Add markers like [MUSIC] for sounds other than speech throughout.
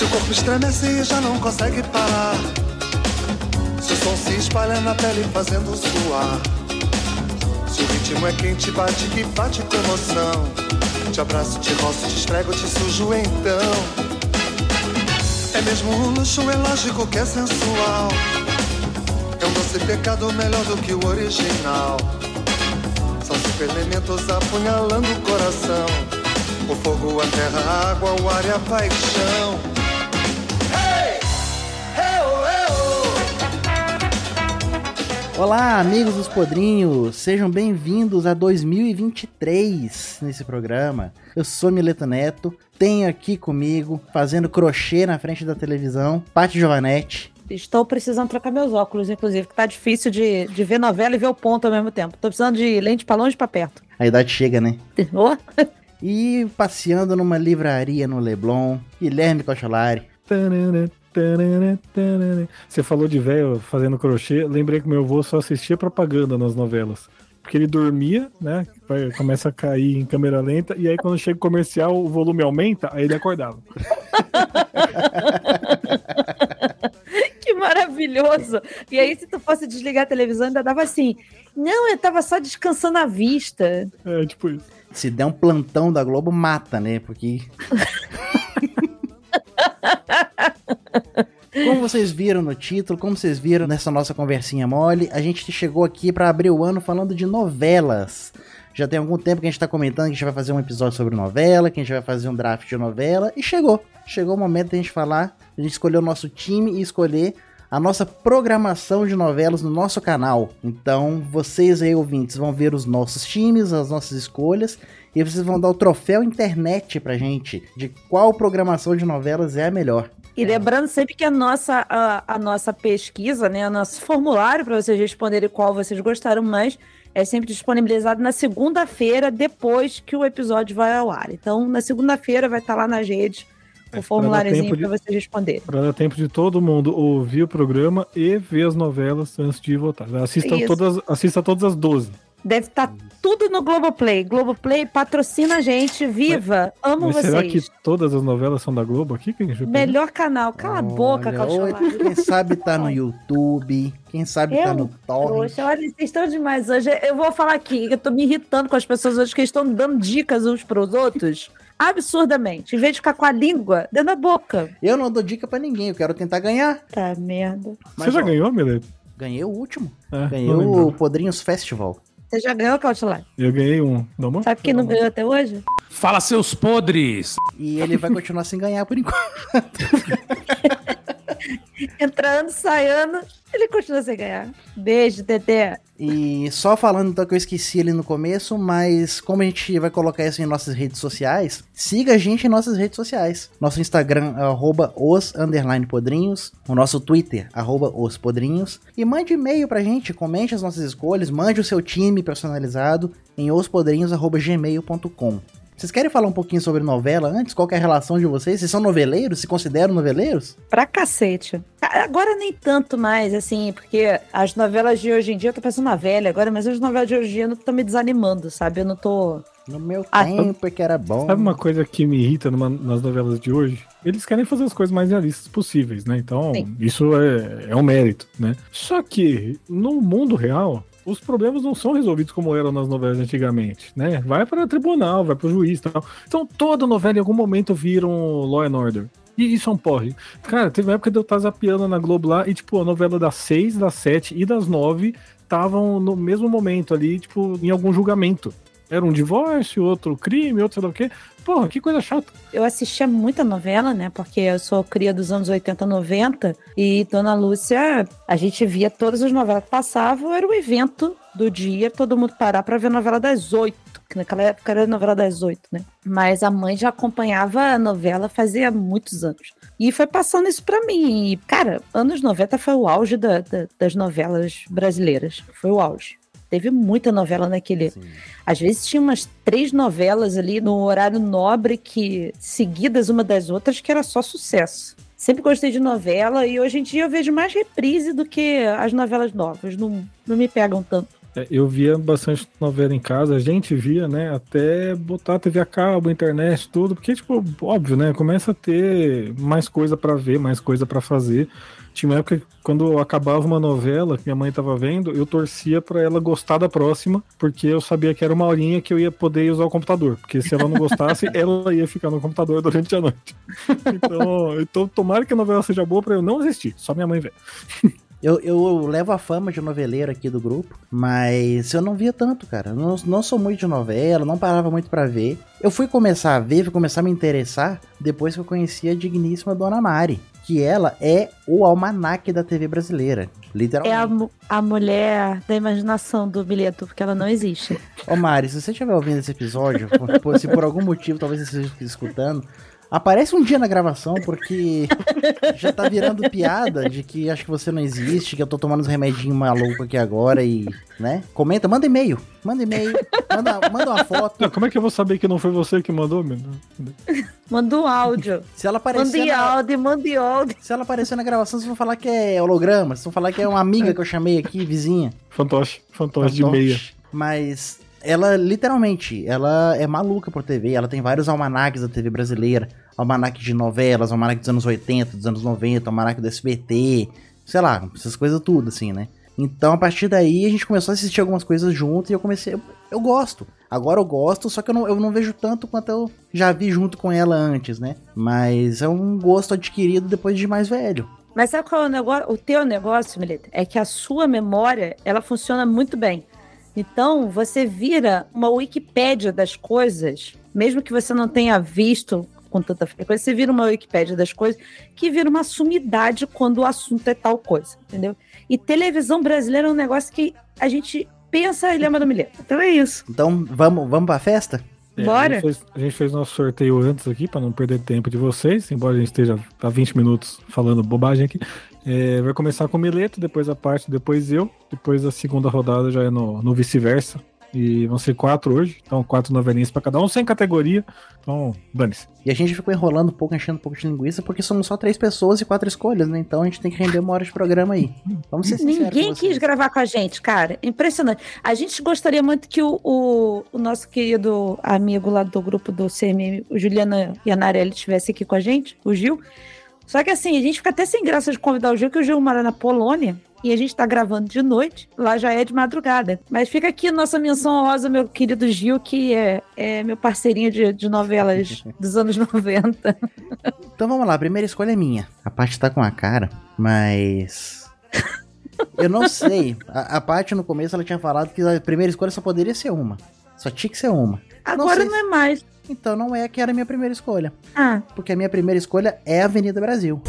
Seu corpo estremece e já não consegue parar. Seu som se espalha na pele fazendo suar. Seu ritmo é quente, bate que bate com emoção. Te abraço, te roço, te estrego, te sujo então. É mesmo um luxo, é lógico que é sensual. É um doce pecado melhor do que o original. São cinco elementos apunhalando o coração: o fogo, a terra, a água, o ar e a paixão. Olá, amigos dos Podrinhos, sejam bem-vindos a 2023 nesse programa. Eu sou Mileto Neto, tenho aqui comigo, fazendo crochê na frente da televisão, Paty Giovanetti. Estou precisando trocar meus óculos, inclusive, que tá difícil de, de ver novela e ver o ponto ao mesmo tempo. Tô precisando de lente pra longe e pra perto. A idade chega, né? Oh, E passeando numa livraria no Leblon, Guilherme Cocholari. Você falou de velho fazendo crochê, lembrei que meu avô só assistia propaganda nas novelas. Porque ele dormia, né? Começa a cair em câmera lenta, e aí quando chega o comercial, o volume aumenta, aí ele acordava. [LAUGHS] que maravilhoso! E aí, se tu fosse desligar a televisão, ainda dava assim. Não, eu tava só descansando a vista. É tipo isso. Se der um plantão da Globo, mata, né? Porque. [LAUGHS] Como vocês viram no título, como vocês viram nessa nossa conversinha mole, a gente chegou aqui pra abrir o ano falando de novelas. Já tem algum tempo que a gente tá comentando que a gente vai fazer um episódio sobre novela, que a gente vai fazer um draft de novela, e chegou. Chegou o momento da gente falar, a gente escolher o nosso time e escolher a nossa programação de novelas no nosso canal. Então, vocês aí, ouvintes, vão ver os nossos times, as nossas escolhas, e vocês vão dar o troféu internet pra gente de qual programação de novelas é a melhor. E lembrando sempre que a nossa, a, a nossa pesquisa, né, o nosso formulário para vocês responderem qual vocês gostaram mais, é sempre disponibilizado na segunda-feira, depois que o episódio vai ao ar. Então, na segunda-feira vai estar lá nas redes É, o formuláriozinho para vocês responderem. Pra dar tempo de todo mundo ouvir o programa e ver as novelas antes de votar. Assistam Isso. todas, assista todas as 12. Deve estar tudo no Globoplay. Globoplay patrocina a gente. Viva! Amo Mas vocês. será que todas as novelas são da Globo aqui? Que a gente? Melhor canal. Cala a boca, Olha, ou Quem sabe tá no YouTube, quem sabe tá Eu? no Torrent. Poxa, olha, vocês estão demais hoje. Eu vou falar aqui, eu tô me irritando com as pessoas hoje que estão dando dicas uns pros outros. [LAUGHS] Absurdamente. Em vez de ficar com a língua dentro da boca. Eu não dou dica pra ninguém, eu quero tentar ganhar. Tá, merda. Você já ó, ganhou, Mileto? Ganhei o último. É, Ganhei o. Podrinhos Festival. Você já ganhou, Cautelar? Eu ganhei um. Dá uma? Sabe quem não ganhou até hoje? Fala seus podres! E ele vai continuar sem ganhar por enquanto. [LAUGHS] [LAUGHS] Entrando, saindo, ele continua sem ganhar. Beijo, Dedé. E só falando então que eu esqueci ali no começo, mas como a gente vai colocar isso em nossas redes sociais, siga a gente em nossas redes sociais. Nosso Instagram é arroba os podrinhos, o nosso Twitter, arroba os podrinhos. E mande e-mail pra gente, comente as nossas escolhas, mande o seu time personalizado em ospodrinhos.gmail.com. Vocês querem falar um pouquinho sobre novela antes? Qual que é a relação de vocês? Vocês são noveleiros? Se consideram noveleiros? Pra cacete. Agora nem tanto mais, assim, porque as novelas de hoje em dia, eu tô pensando na velha agora, mas as novelas de hoje em dia não estão me desanimando, sabe? Eu não tô. No meu Ah, tempo é que era bom. Sabe uma coisa que me irrita numa- nas novelas de hoje? Eles querem fazer as coisas mais realistas possíveis, né? Então, Sim. isso é, é um mérito, né? Só que, no mundo real, os problemas não são resolvidos como eram nas novelas antigamente, né? Vai para tribunal, vai para o juiz tal. Então, toda novela em algum momento vira um Law and Order. E isso é um porre. Cara, teve uma época de eu estar zapeando na Globo lá e, tipo, a novela das seis, das sete e das nove estavam no mesmo momento ali, tipo, em algum julgamento. Era um divórcio, outro crime, outro sei lá o quê. Porra, que coisa chata. Eu assistia muita novela, né? Porque eu sou cria dos anos 80, 90. E Dona Lúcia, a gente via todas as novelas que passavam, era o evento do dia, todo mundo parar pra ver a novela das oito. Que naquela época era a novela das oito, né? Mas a mãe já acompanhava a novela fazia muitos anos. E foi passando isso pra mim. E, cara, anos 90 foi o auge da- da- das novelas brasileiras. Foi o auge. Teve muita novela naquele. Às vezes tinha umas três novelas ali no horário nobre que seguidas uma das outras que era só sucesso. Sempre gostei de novela e hoje em dia eu vejo mais reprise do que as novelas novas. Não, não me pegam tanto. É, Eu via bastante novela em casa, a gente via, né? Até botar TV a cabo, internet, tudo, porque, tipo, óbvio, né? Começa a ter mais coisa pra ver, mais coisa pra fazer. Tinha uma época que, quando acabava uma novela que minha mãe tava vendo, eu torcia pra ela gostar da próxima, porque eu sabia que era uma horinha que eu ia poder usar o computador. Porque se ela não gostasse, [LAUGHS] ela ia ficar no computador durante a noite. [LAUGHS] Então, então tomara que a novela seja boa pra eu não assistir, só minha mãe ver. Eu, eu levo a fama de noveleiro aqui do grupo, mas eu não via tanto, cara. Eu Não, não sou muito de novela, não parava muito pra ver. Eu fui começar a ver, fui começar a me interessar depois que eu conheci a digníssima Dona Mari, que ela é o almanaque da TV brasileira. É Literalmente. a, mu- a mulher da imaginação do bilhete, porque ela não existe. Ô Mari, se você estiver ouvindo esse episódio, [LAUGHS] se por algum motivo talvez você esteja escutando, aparece um dia na gravação, porque já tá virando piada de que acho que você não existe, que eu tô tomando uns remedinhos malucos aqui agora e, né? Comenta, manda e-mail, manda e-mail, manda, manda uma foto. Não, como é que eu vou saber que não foi você que mandou, meu? Manda um áudio. Se ela aparecer Manda na, áudio, manda áudio. se ela aparecer na gravação, vocês vão falar que é holograma, vocês vão falar que é uma amiga que eu chamei aqui, vizinha. Fantoche, fantoche de Fantoche. meia. Mas ela, literalmente, ela é maluca por TV. Ela tem vários almanaques da TV brasileira. Almanaque de novelas, almanaque dos anos 80, dos anos 90, almanaque do SBT. Sei lá, essas coisas tudo, assim, né? Então, a partir daí, a gente começou a assistir algumas coisas junto e eu comecei... Eu, eu gosto. Agora eu gosto, só que eu não, eu não vejo tanto quanto eu já vi junto com ela antes, né? Mas é um gosto adquirido depois de mais velho. Mas sabe qual é o negócio? O teu negócio, Milita, é que a sua memória, ela funciona muito bem. Então, você vira uma Wikipédia das coisas, mesmo que você não tenha visto com tanta frequência, você vira uma Wikipédia das coisas que vira uma sumidade quando o assunto é tal coisa, entendeu? E televisão brasileira é um negócio que a gente pensa e lembra do Mileta. Então é isso. Então, vamos, vamos pra festa? É, Bora. A gente, fez, a gente fez nosso sorteio antes aqui, para não perder tempo de vocês, embora a gente esteja há 20 minutos falando bobagem aqui. É, vai começar com o Mileto, depois a parte, depois eu. Depois a segunda rodada já é no, no vice-versa. E vão ser quatro hoje, então quatro novelinhas para cada um, sem categoria. Então, dane-se. E a gente ficou enrolando um pouco, enchendo um pouco de linguiça, porque somos só três pessoas e quatro escolhas, né? Então a gente tem que render uma hora de programa aí. Vamos ser sinceros Ninguém quis gravar com a gente, cara. Impressionante. A gente gostaria muito que o, o, o nosso querido amigo lá do grupo do CMM, o Juliana Ianarelli, estivesse aqui com a gente, o Gil. Só que assim, a gente fica até sem graça de convidar o Gil, que o Gil mora na Polônia. E a gente tá gravando de noite, lá já é de madrugada. Mas fica aqui nossa menção honrosa, meu querido Gil, que é, é meu parceirinho de, de novelas [LAUGHS] dos anos 90. Então vamos lá, a primeira escolha é minha. A Paty tá com a cara, mas. [LAUGHS] Eu não sei. A, a Paty no começo ela tinha falado que a primeira escolha só poderia ser uma. Só tinha que ser uma. Agora sei não, é mais. Então não é que era a minha primeira escolha. Ah, Porque a minha primeira escolha é Avenida Brasil.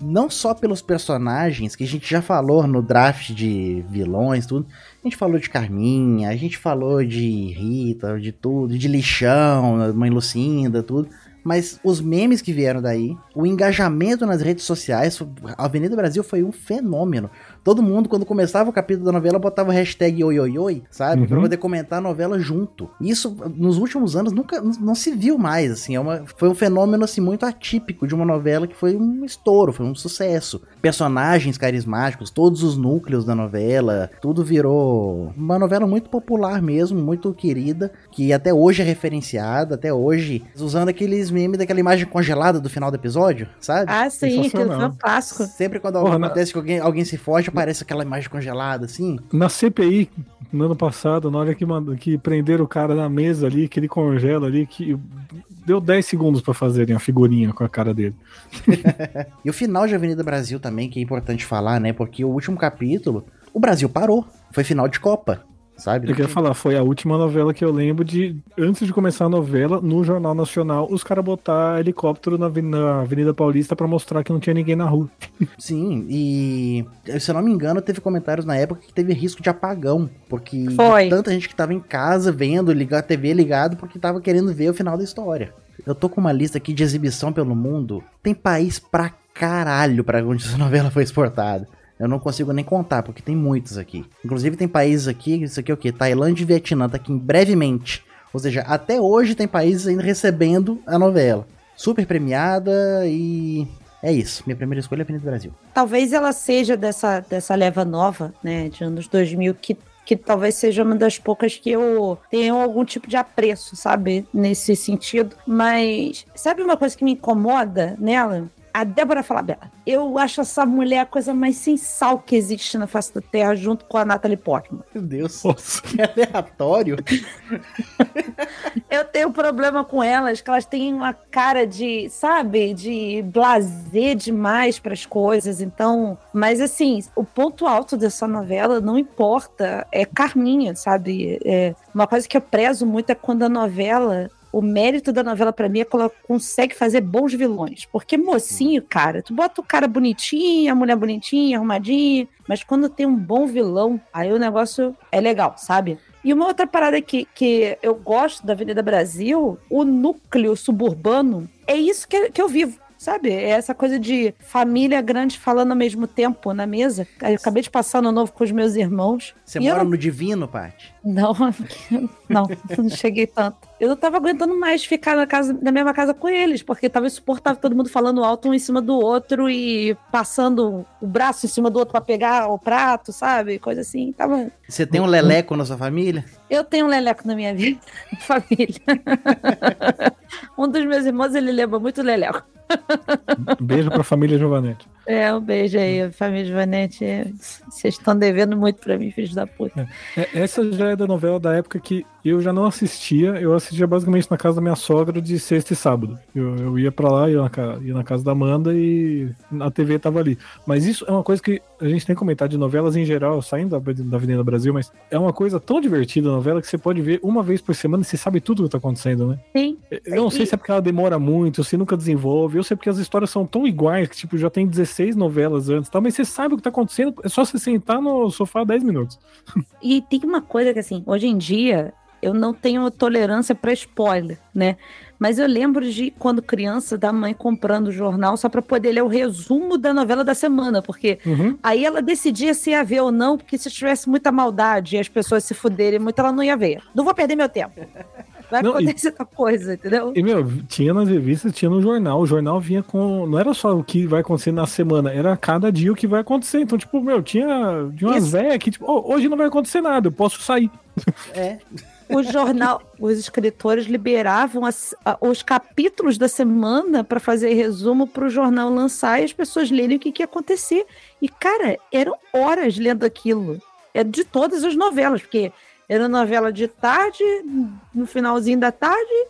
Não só pelos personagens, que a gente já falou no draft de vilões, tudo. A gente falou de Carminha, a gente falou de Rita, de tudo, de Lixão, Mãe Lucinda, tudo. Mas os memes que vieram daí, o engajamento nas redes sociais, a Avenida Brasil foi um fenômeno. Todo mundo, quando começava o capítulo da novela, botava o hashtag oi, oi, oi, sabe? Uhum. Pra poder comentar a novela junto. Isso, nos últimos anos, nunca não se viu mais, assim. É uma, foi um fenômeno, assim, muito atípico de uma novela que foi um estouro, foi um sucesso. Personagens carismáticos, todos os núcleos da novela, tudo virou uma novela muito popular mesmo, muito querida, que até hoje é referenciada, até hoje, usando aqueles memes daquela imagem congelada do final do episódio, sabe? ah sim, foi Sensacional. um clássico. Sempre quando Porra, acontece que alguém, alguém se foge, aparece aquela imagem congelada, assim. Na CPI, no ano passado, na hora que, que prenderam o cara na mesa ali, que ele congela ali, que deu 10 segundos pra fazerem a figurinha com a cara dele. [LAUGHS] E o final de Avenida Brasil também, que é importante falar, né? Porque o último capítulo, o Brasil parou. Foi final de Copa, sabe? Eu queria falar, foi a última novela que eu lembro de, antes de começar a novela, no Jornal Nacional, os caras botar helicóptero na, na Avenida Paulista pra mostrar que não tinha ninguém na rua. [LAUGHS] Sim, e se eu não me engano, teve comentários na época que teve risco de apagão. Porque Foi. tanta gente que tava em casa vendo, ligar a TV ligado, porque tava querendo ver o final da história. Eu tô com uma lista aqui de exibição pelo mundo. Tem país pra caralho pra onde essa [LAUGHS] novela foi exportada. Eu não consigo nem contar, porque tem muitos aqui. Inclusive tem países aqui, isso aqui é o quê? Tailândia e Vietnã, tá aqui brevemente. Ou seja, até hoje tem países ainda recebendo a novela. Super premiada e é isso. Minha primeira escolha é Avenida Brasil. Talvez ela seja dessa, dessa leva nova, né, de anos 2000, que, que talvez seja uma das poucas que eu tenho algum tipo de apreço, sabe, nesse sentido. Mas sabe uma coisa que me incomoda nela? A Débora Falabella. Eu acho essa mulher a coisa mais sem sal que existe na face da Terra, junto com a Natalie Portman. Meu Deus, Nossa. que [LAUGHS] aleatório. Eu tenho problema com elas, que elas têm uma cara de, sabe, de blazer demais para as coisas. Então, mas assim, o ponto alto dessa novela, não importa, é Carminha, sabe? É, uma coisa que eu prezo muito é quando a novela o mérito da novela pra mim é que ela consegue fazer bons vilões. Porque mocinho, cara, tu bota o cara bonitinho, a mulher bonitinha, arrumadinha, mas quando tem um bom vilão, aí o negócio é legal, sabe? E uma outra parada que, que eu gosto da Avenida Brasil, o núcleo suburbano, é isso que, que eu vivo. Sabe? É essa coisa de família grande falando ao mesmo tempo na mesa. Eu acabei de passar no novo com os meus irmãos. Você eu mora não- no Divino, Paty? Não, [LAUGHS] não, não cheguei tanto. Eu não tava aguentando mais ficar na, casa, na mesma casa com eles, porque tava insuportável todo mundo falando alto um em cima do outro e passando o braço em cima do outro pra pegar o prato, sabe? Coisa assim. Tava... Você tem um leleco na sua família? Eu tenho um leleco na minha [LAUGHS] vida, família. [LAUGHS] um dos meus irmãos, ele lembra muito leleco. Beijo pra família Giovanetti. É, um beijo aí, família Vanete. Vocês estão devendo muito pra mim, filhos da puta. É, essa já é da novela da época que eu já não assistia. Eu assistia basicamente na casa da minha sogra de sexta e sábado. Eu, eu ia pra lá, ia na, ia na casa da Amanda e a TV tava ali. Mas isso é uma coisa que a gente tem que comentar de novelas em geral, saindo da, da Avenida Brasil, mas é uma coisa tão divertida a novela que você pode ver uma vez por semana e você sabe tudo o que tá acontecendo, né? Sim. Eu não sei E- se é porque ela demora muito, se nunca desenvolve, eu sei porque as histórias são tão iguais que, tipo, já tem 16 novelas antes, tá? mas você sabe o que tá acontecendo, é só você sentar no sofá 10 minutos. [LAUGHS] E tem uma coisa que, assim, hoje em dia, eu não tenho tolerância pra spoiler, né? Mas eu lembro de quando criança, da mãe comprando o jornal só pra poder ler o resumo da novela da semana, porque Uhum. aí ela decidia se ia ver ou não, porque se tivesse muita maldade e as pessoas se fuderem muito, ela não ia ver. Não vou perder meu tempo. Vai Não, e- acontecer outra coisa, entendeu? E, meu, tinha nas revistas, tinha no jornal. O jornal vinha com. Não era só o que vai acontecer na semana, era cada dia o que vai acontecer. Então, tipo, meu, tinha de umas velhas que, tipo, "Ô, hoje não vai acontecer nada, eu posso sair. É. O jornal, os escritores liberavam as- a- os capítulos da semana para fazer resumo para o jornal lançar e as pessoas lerem o que, que ia acontecer. E, cara, eram horas lendo aquilo. É de todas as novelas, porque era novela de tarde, no finalzinho da tarde,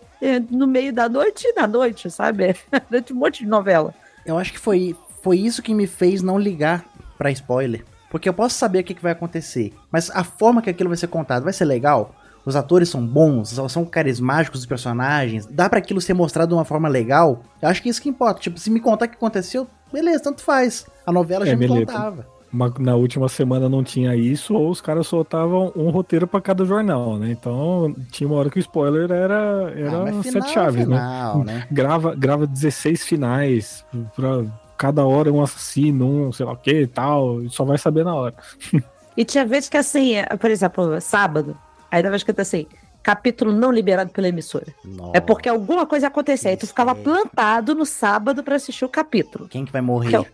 no meio da noite e na noite, sabe? [LAUGHS] Era de um monte de novela. Eu acho que foi, foi isso que me fez não ligar pra spoiler. Porque eu posso saber o que, que vai acontecer. Mas a forma que aquilo vai ser contado vai ser legal. Os atores são bons, são carismáticos os personagens. Dá pra aquilo ser mostrado de uma forma legal. Eu acho que isso que importa. Tipo, se me contar o que aconteceu, beleza, tanto faz. A novela É, já me beleza. contava. Uma- na última semana não tinha isso, ou os caras soltavam um roteiro pra cada jornal, né? Então tinha uma hora que o spoiler era, era Ah, sete final, chaves, né? final, né? Grava, grava 16 finais pra cada hora um assassino, um sei lá o que e tal, e só vai saber na hora. E tinha vezes que, assim, por exemplo, sábado, aí dava escrito assim, capítulo não liberado pela emissora. É porque alguma coisa acontecia. Aí tu ficava é. plantado no sábado pra assistir o capítulo. Quem que vai morrer? Que eu-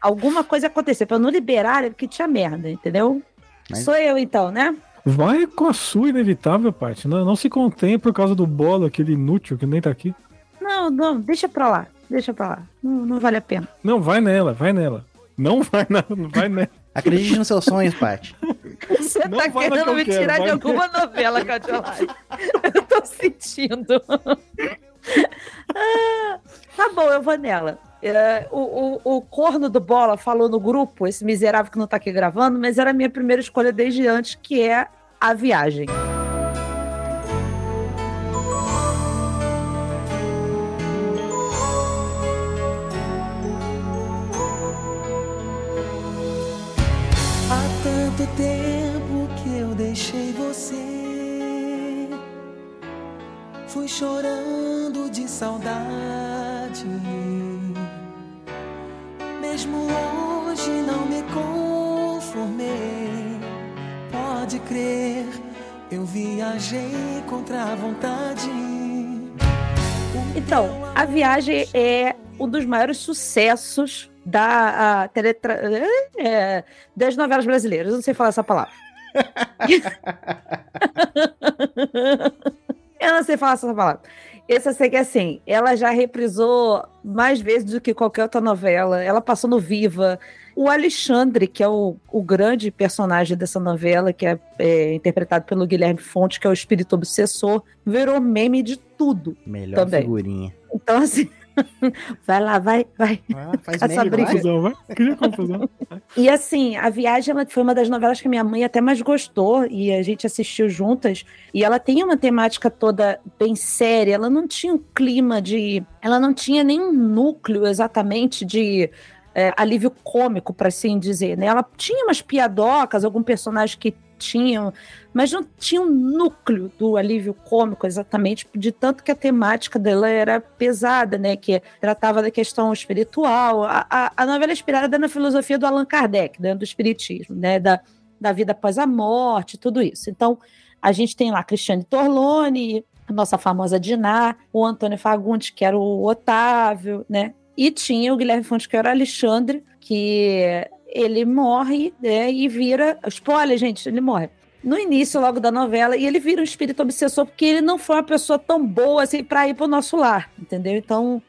Alguma coisa acontecia. Pra não liberar é porque tinha merda, entendeu? Mas- Sou eu então, né? Vai com a sua inevitável parte. Não, não se contém por causa do bolo, aquele inútil que nem tá aqui. Não, não, deixa pra lá. Deixa pra lá. Não, não vale a pena. Não, vai nela, vai nela. Não vai, na, não vai nela. [LAUGHS] Acredite nos seus sonhos, Paty. Você Não tá querendo que eu me quero, tirar de alguma novela, Catiolari. [LAUGHS] Eu tô sentindo. [LAUGHS] Ah, tá bom, eu vou nela. É, o, o, o corno do Bola falou no grupo, esse miserável que não tá aqui gravando, mas era a minha primeira escolha desde antes, que é a viagem. Há tanto tempo que eu deixei você. Fui chorando de saudade. Mesmo longe não me conformei. Pode crer, eu viajei contra a vontade. Então, a viagem é um dos maiores sucessos da a, teletra... é, das novelas brasileiras. Eu não sei falar essa palavra. [LAUGHS] [LAUGHS] eu não sei falar essa palavra. Essa eu sei que assim, ela já reprisou mais vezes do que qualquer outra novela. Ela passou no Viva. O Alexandre, que é o, o grande personagem dessa novela, que é, é interpretado pelo Guilherme Fonte, que é o espírito obsessor, virou meme de tudo. Melhor Também. figurinha. Então, assim, [LAUGHS] vai lá, vai, vai. Ah, faz Essa meme, briga. vai. Confusão, vai. Cria confusão. E assim, a viagem ela foi uma das novelas que minha mãe até mais gostou e a gente assistiu juntas. E ela tem uma temática toda bem séria. Ela não tinha um clima de, ela não tinha nenhum núcleo exatamente de é, alívio cômico, para assim dizer. Né? Ela tinha umas piadocas, algum personagem que tinham, mas não tinha um núcleo do alívio cômico exatamente, de tanto que a temática dela era pesada, né? Que tratava da questão espiritual. A, a, a novela é inspirada na filosofia do Allan Kardec, né, do espiritismo, né? Da, da vida após a morte, tudo isso. Então, a gente tem lá Cristiane Torlone, a nossa famosa Diná, o Antônio Fagundes, que era o Otávio, né? E tinha o Guilherme Fontes, que era o Alexandre, que ele morre né, e vira. Spoiler, gente, ele morre. No início, logo da novela, e ele vira um espírito obsessor, porque ele não foi uma pessoa tão boa assim para ir pro nosso lar, entendeu? Então,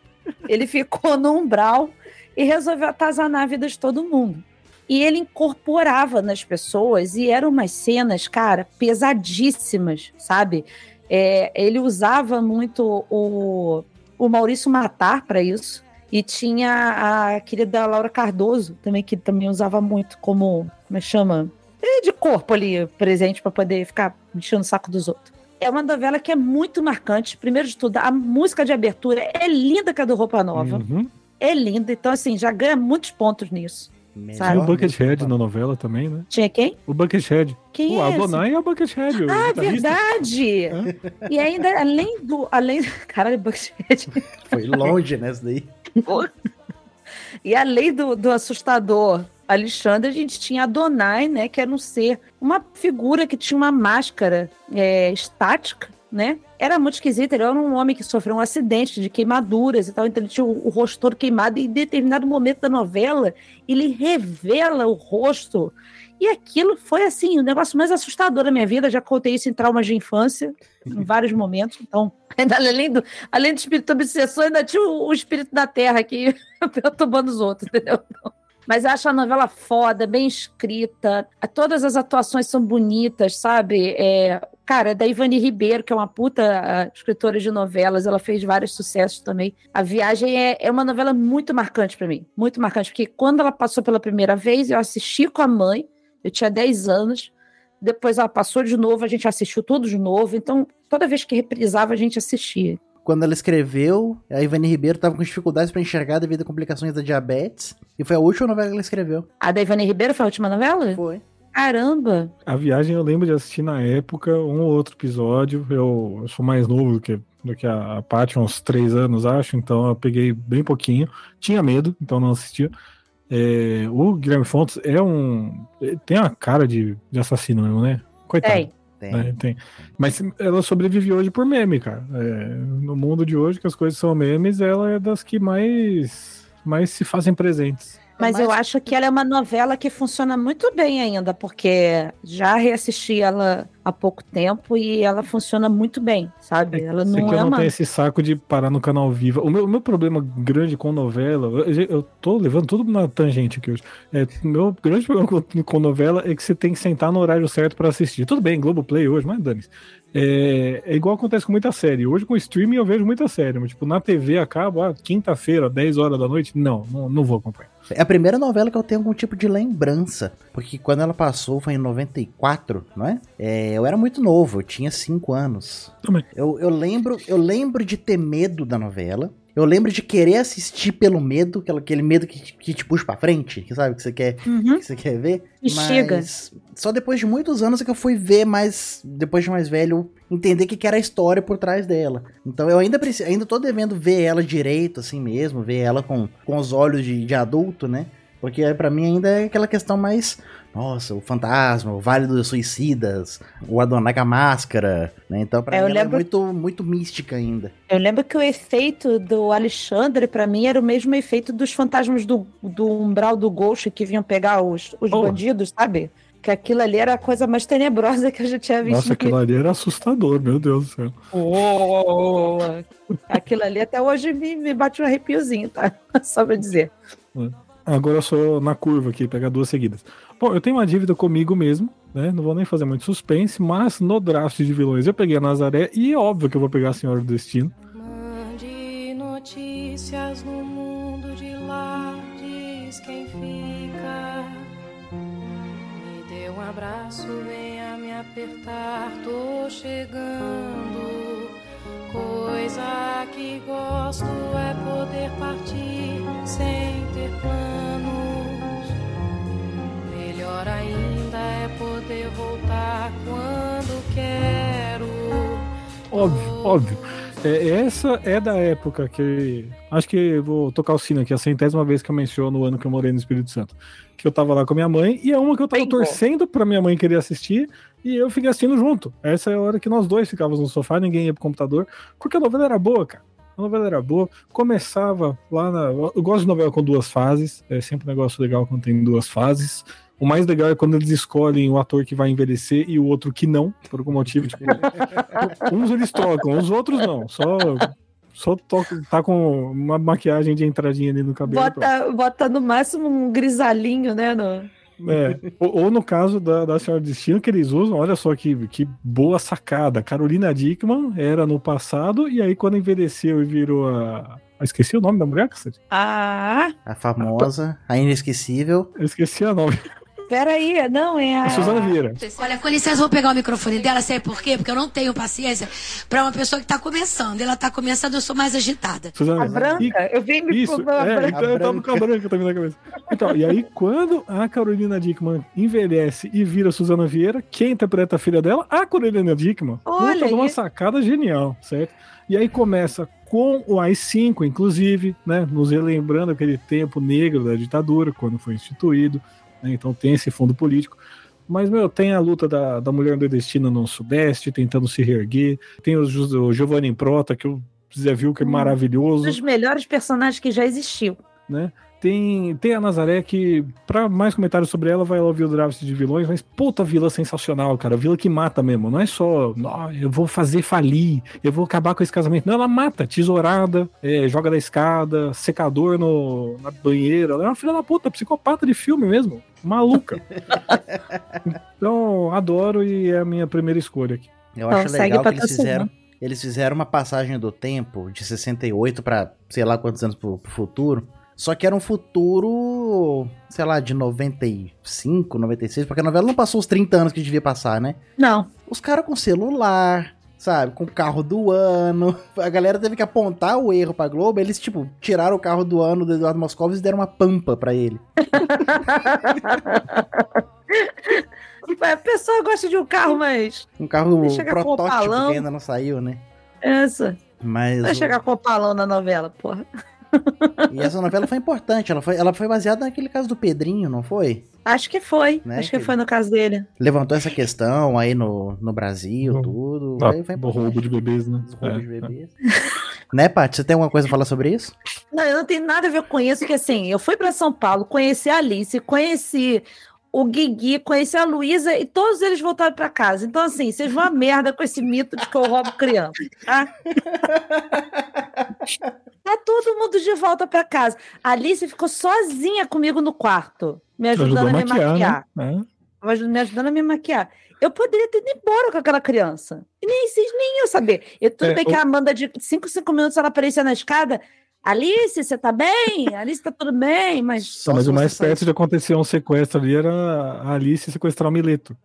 ele ficou no umbral e resolveu atazanar a vida de todo mundo. E ele incorporava nas pessoas, e eram umas cenas, cara, pesadíssimas, sabe? É, ele usava muito o, o Maurício Matar para isso. E tinha a querida Laura Cardoso também, que também usava muito como, como é que chama? É de corpo ali, presente, para poder ficar enchendo o saco dos outros. É uma novela que é muito marcante. Primeiro de tudo, a música de abertura é linda que a do Roupa Nova. Uhum. É linda. Então, assim, já ganha muitos pontos nisso. Sabe? Tinha o Buckethead na novela também, né? Tinha quem? O Buckethead. Quem o é esse? Adonai é o Buckethead. o Ah, guitarrista. verdade! E ainda, além do. Além, [LAUGHS] caralho, Buckethead. Foi longe nessa daí. E além do, do assustador Alexandre, a gente tinha Adonai, né? Que era um ser, uma figura que tinha uma máscara é, estática, né? Era muito esquisito, ele era um homem que sofreu um acidente de queimaduras e tal, então ele tinha o, o rosto todo queimado, e em determinado momento da novela, ele revela o rosto. E aquilo foi assim, o negócio mais assustador da minha vida. Já contei isso em traumas de infância, em vários momentos. Então, [LAUGHS] além do, além do espírito obsessor, ainda tinha o, o espírito da terra aqui [LAUGHS] perturbando os outros, entendeu? Então, mas eu acho a novela foda, bem escrita. Todas as atuações são bonitas, sabe? É, cara, da Ivani Ribeiro, que é uma puta escritora de novelas, ela fez vários sucessos também. A Viagem é, é uma novela muito marcante para mim. Muito marcante, porque quando ela passou pela primeira vez, eu assisti com a mãe, eu tinha 10 anos. Depois ela passou de novo, a gente assistiu tudo de novo. Então, toda vez que reprisava, a gente assistia. Quando ela escreveu, a Ivani Ribeiro estava com dificuldades para enxergar devido a complicações da diabetes. E foi a última novela que ela escreveu. A da Ivani Ribeiro foi a última novela? Foi. Caramba! A viagem eu lembro de assistir na época, um ou outro episódio. Eu, eu sou mais novo do que, do que a, a Paty, uns três anos, acho, então eu peguei bem pouquinho. Tinha medo, então não assistia. É, o Guilherme Fontes é um. Tem uma cara de, de assassino mesmo, né? Coitado. Tem. Tem. né? Tem. Mas ela sobrevive hoje por meme, cara. É, no mundo de hoje, que as coisas são memes, ela é das que mais, mais se fazem presentes. Mas mais- eu acho que ela é uma novela que funciona muito bem ainda, porque já reassisti ela há pouco tempo e ela funciona muito bem, sabe? Ela Isso não aqui é eu não uma. tenho esse saco de parar no canal Viva. O meu, o meu problema grande com novela, eu, eu tô levando tudo na tangente aqui hoje. É, o meu grande problema com, com novela é que você tem que sentar no horário certo pra assistir. Tudo bem, Globoplay hoje, mas dane é, é igual acontece com muita série. Hoje com streaming eu vejo muita série, mas tipo, na TV acaba, ah, quinta-feira, 10 horas da noite, não, não, não vou acompanhar. É a primeira novela que eu tenho algum tipo de lembrança. Porque quando ela passou foi em 94, não é? É, eu era muito novo, eu tinha 5 anos. Também. Eu, eu lembro, eu lembro de ter medo da novela. Eu lembro de querer assistir pelo medo, aquele- aquele medo que, que te puxa pra frente, que sabe, que você quer, Uhum. que você quer ver. Instiga. Mas só depois de muitos anos é que eu fui ver mais, depois de mais velho, entender o que, que era a história por trás dela. Então eu ainda preciso, ainda tô devendo ver ela direito, assim mesmo, ver ela com, com os olhos de, de adulto, né? Porque pra mim ainda é aquela questão mais. Nossa, o fantasma, o Vale dos Suicidas, o Adonai com a máscara, né? Então pra É, mim ela lembro- é muito, muito mística ainda. Eu lembro que o efeito do Alexandre, pra mim, era o mesmo efeito dos fantasmas do, do umbral do Ghost que vinham pegar os, os Oh. bandidos, sabe? Que aquilo ali era a coisa mais tenebrosa que eu já tinha visto. Nossa, aquilo ali era assustador, meu Deus do céu. Oh, aquilo ali até hoje me, me bate um arrepiozinho, tá? [LAUGHS] Só pra dizer. Agora eu sou na curva aqui, pegar duas seguidas. Bom, eu tenho uma dívida comigo mesmo, né? Não vou nem fazer muito suspense, mas no draft de vilões eu peguei a Nazaré e é óbvio que eu vou pegar a Senhora do Destino. Mande notícias no mundo de lá, diz quem fica. Me dê um abraço, venha me apertar, tô chegando. Coisa que gosto é poder partir sem ter planos. Melhor ainda é poder voltar quando quero. Óbvio, óbvio. É, essa é da época que. Acho que vou tocar o sino aqui, a centésima vez que eu menciono o ano que eu morei no Espírito Santo. Que eu tava lá com a minha mãe, e é uma que eu tava Bingo. torcendo pra minha mãe querer assistir, e eu fiquei assistindo junto. Essa é a hora que nós dois ficávamos no sofá, ninguém ia pro computador, porque a novela era boa, cara. A novela era boa. Começava lá na. Eu gosto de novela com duas fases, é sempre um negócio legal quando tem duas fases. O mais legal é quando eles escolhem o ator que vai envelhecer e o outro que não, por algum motivo. Tipo, [LAUGHS] uns eles trocam, os outros não. Só, só toca, tá com uma maquiagem de entradinha ali no cabelo. Bota, bota no máximo um grisalinho, né? No... É, ou, ou no caso da, da Senhora Destino, que eles usam, olha só que, que boa sacada. Carolina Dickman era no passado, e aí quando envelheceu e virou a. Esqueci o nome da mulher, cacete? Ah, A famosa, a inesquecível. Eu esqueci o nome. Peraí, não, é a. A Suzana Vieira. Olha, com licença, eu vou pegar o microfone dela, sabe por quê? Porque eu não tenho paciência pra uma pessoa que tá começando. Ela tá começando, eu sou mais agitada. Suzana A branca? E- Eu vi me Isso, a é, branca. então eu tava com a branca também na cabeça. Então, e aí, quando a Carolina Dickman envelhece e vira Suzana Vieira, quem interpreta a filha dela? A Carolina Dickman. Olha Puta, uma sacada genial, certo? E aí começa com o AI-5, inclusive, né? Nos relembrando aquele tempo negro da ditadura, quando foi instituído. Né, Então tem esse fundo político. Mas, meu, tem a luta da, da mulher nordestina no Sudeste, tentando se reerguer. Tem o, o Giovanni Prota, que o Zé viu que é maravilhoso Um dos melhores personagens que já existiu. né? Tem, tem a Nazaré que, pra mais comentários sobre ela, vai lá ouvir o draft de vilões, mas puta vila sensacional, cara. Vila que mata mesmo. Não é só, "Nó, eu vou fazer falir, eu vou acabar com esse casamento. Não, ela mata. Tesourada, é, joga da escada, secador no, na banheira. Ela é uma filha da puta, psicopata de filme mesmo. Maluca. [LAUGHS] então, adoro e é a minha primeira escolha aqui. Eu Então, acho segue legal que eles fizeram. Eles fizeram uma passagem do tempo de 68 pra sei lá quantos anos pro, pro futuro. Só que era um futuro, sei lá, de 95, 96, porque a novela não passou os 30 anos que devia passar, né? Não. Os caras com celular, sabe? Com carro do ano. [LAUGHS] A galera teve que apontar o erro pra Globo. Eles, tipo, tiraram o carro do ano do Eduardo Moscovitz e deram uma pampa pra ele. [LAUGHS] A pessoa gosta de um carro, mas. Um carro o protótipo que ainda não saiu, né? Essa. Mas. Vai o- chegar com o palão na novela, porra. [LAUGHS] E essa novela foi importante. Ela foi, ela foi baseada naquele caso do Pedrinho, não foi? Acho que foi. Né, Acho que que- foi no caso dele. Levantou essa questão aí no, no Brasil, Uhum. tudo. Ah, foi, foi do roubo de bebês, né? Os roubos É, de bebês. né, Paty? Você tem alguma coisa a falar sobre isso? Não, eu não tenho nada a ver com isso, porque assim, eu fui pra São Paulo, conheci a Alice, conheci o Guigui, conheci a Luísa e todos eles voltaram pra casa. Então, assim, vocês vão a merda com esse mito de que eu roubo criança, tá? [LAUGHS] Tá todo mundo de volta pra casa. A Alice ficou sozinha comigo no quarto, me ajudando a me maquiar, maquiar. né? É. Me ajudando a me maquiar. Eu poderia ter ido embora com aquela criança. E nem vocês nem iam saber. Eu, tudo É, bem que a Amanda, de 5, 5 minutos, ela aparecia na escada. Alice, você tá bem? Alice, tá tudo bem? Mas. Só mas o mais perto de acontecer um sequestro ali era a Alice sequestrar o Mileto.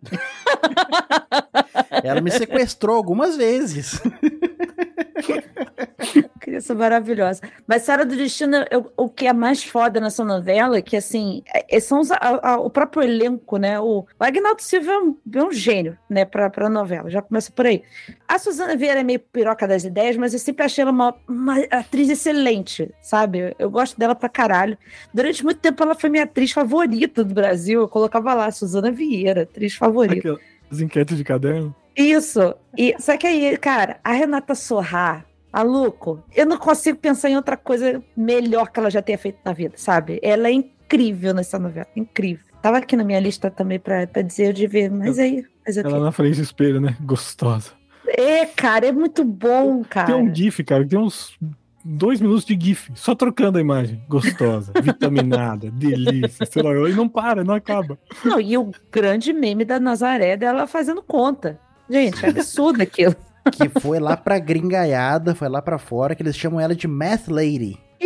Ela me sequestrou algumas vezes. [LAUGHS] [LAUGHS] Criança maravilhosa. Mas Senhora do Destino, eu- o que é mais foda nessa novela é que, assim, é- são os- a- a- o próprio elenco, né? O, o Agnaldo Silva é um, é um gênio, né, pra, pra novela. Já começa por aí. A Suzana Vieira é meio piroca das ideias, mas eu sempre achei ela uma, uma atriz excelente, sabe? Eu gosto dela pra caralho. Durante muito tempo ela foi minha atriz favorita do Brasil. Eu colocava lá, Suzana Vieira, atriz favorita. Aquela- As enquetes de caderno. Isso. E, só que aí, cara, a Renata Sorrar, a Luco, eu não consigo pensar em outra coisa melhor que ela já tenha feito na vida, sabe? Ela é incrível nessa novela, incrível. Tava aqui na minha lista também pra, pra dizer de ver, mas aí, mas Ela na frente do espelho, né? Gostosa. É, cara, é muito bom, cara. Tem um GIF, cara, que tem uns dois minutos de GIF, só trocando a imagem. Gostosa, [LAUGHS] vitaminada, delícia, sei lá, e não para, não acaba. Não, e o grande meme da Nazaré dela fazendo conta. Gente, é absurdo aquilo. Que foi lá pra gringaiada, foi lá pra fora, que eles chamam ela de Math Lady. [LAUGHS]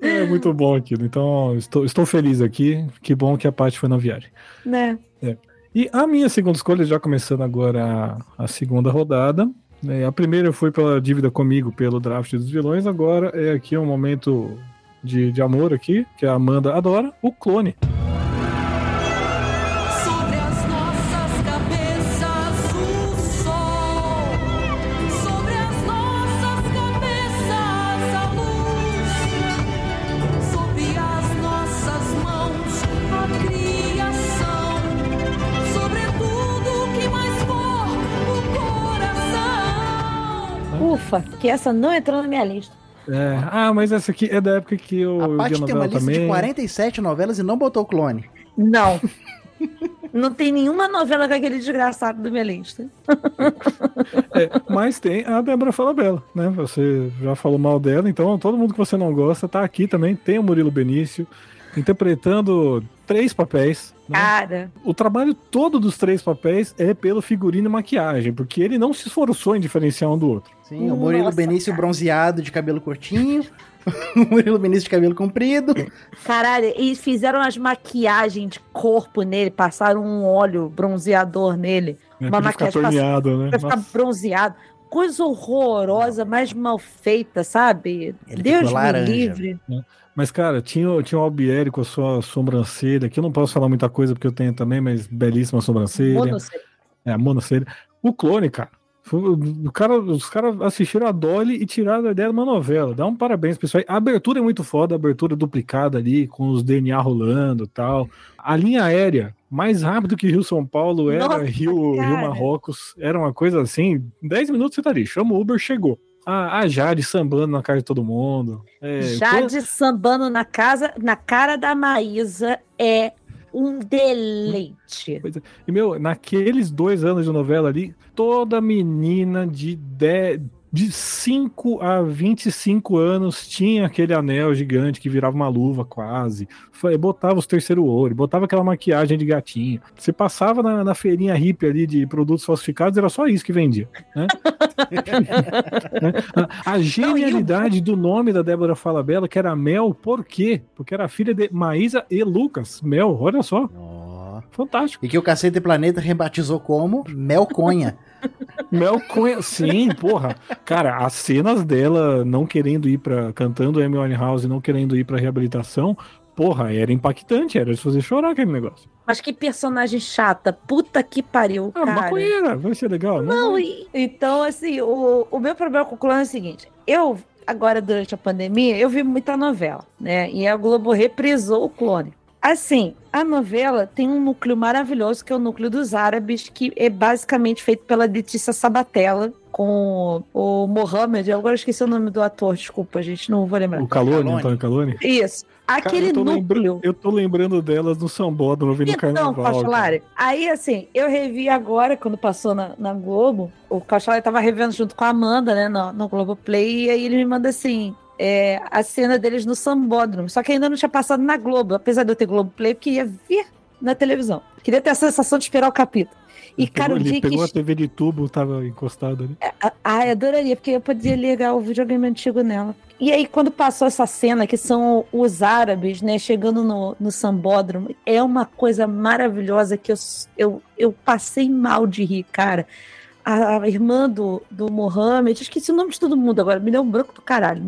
É muito bom aquilo. Então, estou, estou feliz aqui. Que bom que a Paty foi na viagem. Né? E a minha segunda escolha, já começando agora a, a segunda rodada. Né, a primeira foi pela dívida comigo, pelo draft dos vilões. Agora é aqui um momento de, de amor aqui, que a Amanda adora, o clone. Ufa, que essa não entrou na minha lista. É, ah, mas essa aqui é da época que eu A Paty a tem uma lista também. de 47 novelas e não botou o clone. Não. [LAUGHS] Não tem nenhuma novela com aquele desgraçado da minha lista. É, mas tem a Débora Falabella, né? Você já falou mal dela, então todo mundo que você não gosta tá aqui também. Tem o Murilo Benício interpretando três papéis. Né? Cara, O trabalho todo dos três papéis é pelo figurino e maquiagem, porque ele não se esforçou em diferenciar um do outro. Sim, o Murilo Nossa, Benício cara. bronzeado de cabelo curtinho. [LAUGHS] o Murilo Benício de cabelo comprido. caralho, e fizeram as maquiagens de corpo nele, passaram um óleo bronzeador nele, Né? Uma ele ficar maquiagem torneado, né? pra ficar Nossa. bronzeado. Coisa horrorosa, mais mal feita, sabe? Ele Deus me livre. Mas, cara, tinha, tinha o Albieri com a sua sobrancelha, que eu não posso falar muita coisa porque eu tenho também, mas belíssima sobrancelha. Monocelha. É, a monocelha. O clone, cara. O cara, os caras assistiram a Dolly e tiraram a ideia de uma novela. Dá um parabéns, pessoal. A abertura é muito foda, a abertura duplicada ali, com os DNA rolando e tal. A linha aérea, mais rápido que Rio São Paulo, era Nossa, Rio, Rio. Marrocos. Era uma coisa assim, 10 minutos você tá ali. Chama o Uber, chegou. A, a Jade sambando na cara de todo mundo. É, Jade sambando na casa, na cara da Maísa é um deleite. E, meu, naqueles dois anos de novela ali, toda menina de 10, de 5 a 25 anos tinha aquele anel gigante que virava uma luva quase. Botava os terceiro olho, botava aquela maquiagem de gatinho. Você passava na, na feirinha hippie ali de produtos falsificados, era só isso que vendia. Né? [LAUGHS] A, genialidade do nome da Débora Falabella, que era Mel, por quê? Porque era filha de Maísa e Lucas. Mel, olha só, Ó. fantástico. E que o Cacete Planeta rebatizou como Melconha. [LAUGHS] Mel Cunha, sim, porra. Cara, as cenas dela não querendo ir pra. cantando Amy Winehouse e não querendo ir pra reabilitação, porra, era impactante, era de fazer chorar aquele negócio. Mas que personagem chata. Puta que pariu, Ah, cara. maconheira, vai ser legal. Não, e- então, assim, o, o meu problema com o clone é o seguinte: eu, agora, durante a pandemia, eu vi muita novela, né? E a Globo reprisou o clone. Assim, a novela tem um núcleo maravilhoso, que é o núcleo dos árabes, que é basicamente feito pela Letícia Sabatella, com o Mohamed. Eu agora esqueci o nome do ator, desculpa, gente, não vou lembrar. O Calone. Antônio Calone. Isso. Aquele eu tô núcleo. Eu tô lembrando delas no sambódromo, vendo Então, carnaval. cara. Cauchalari, aí assim, eu revi agora, quando passou na, na Globo, o Cauchalari tava revendo junto com a Amanda, né, no, no Globoplay, e aí ele me manda assim, é, a cena deles no Sambódromo, só que ainda não tinha passado na Globo, apesar de eu ter Globoplay, eu queria ver na televisão, queria ter a sensação de esperar o capítulo. E, cara, o ele dia pegou que... a TV de tubo, tava encostado ali. Ai, adoraria, porque eu podia ligar o videogame antigo nela. E aí, quando passou essa cena, que são os árabes, né, chegando no, no sambódromo, é uma coisa maravilhosa que eu, eu, eu passei mal de rir, cara. A, irmã do, do Mohammed, esqueci o nome de todo mundo agora, me deu um branco do caralho.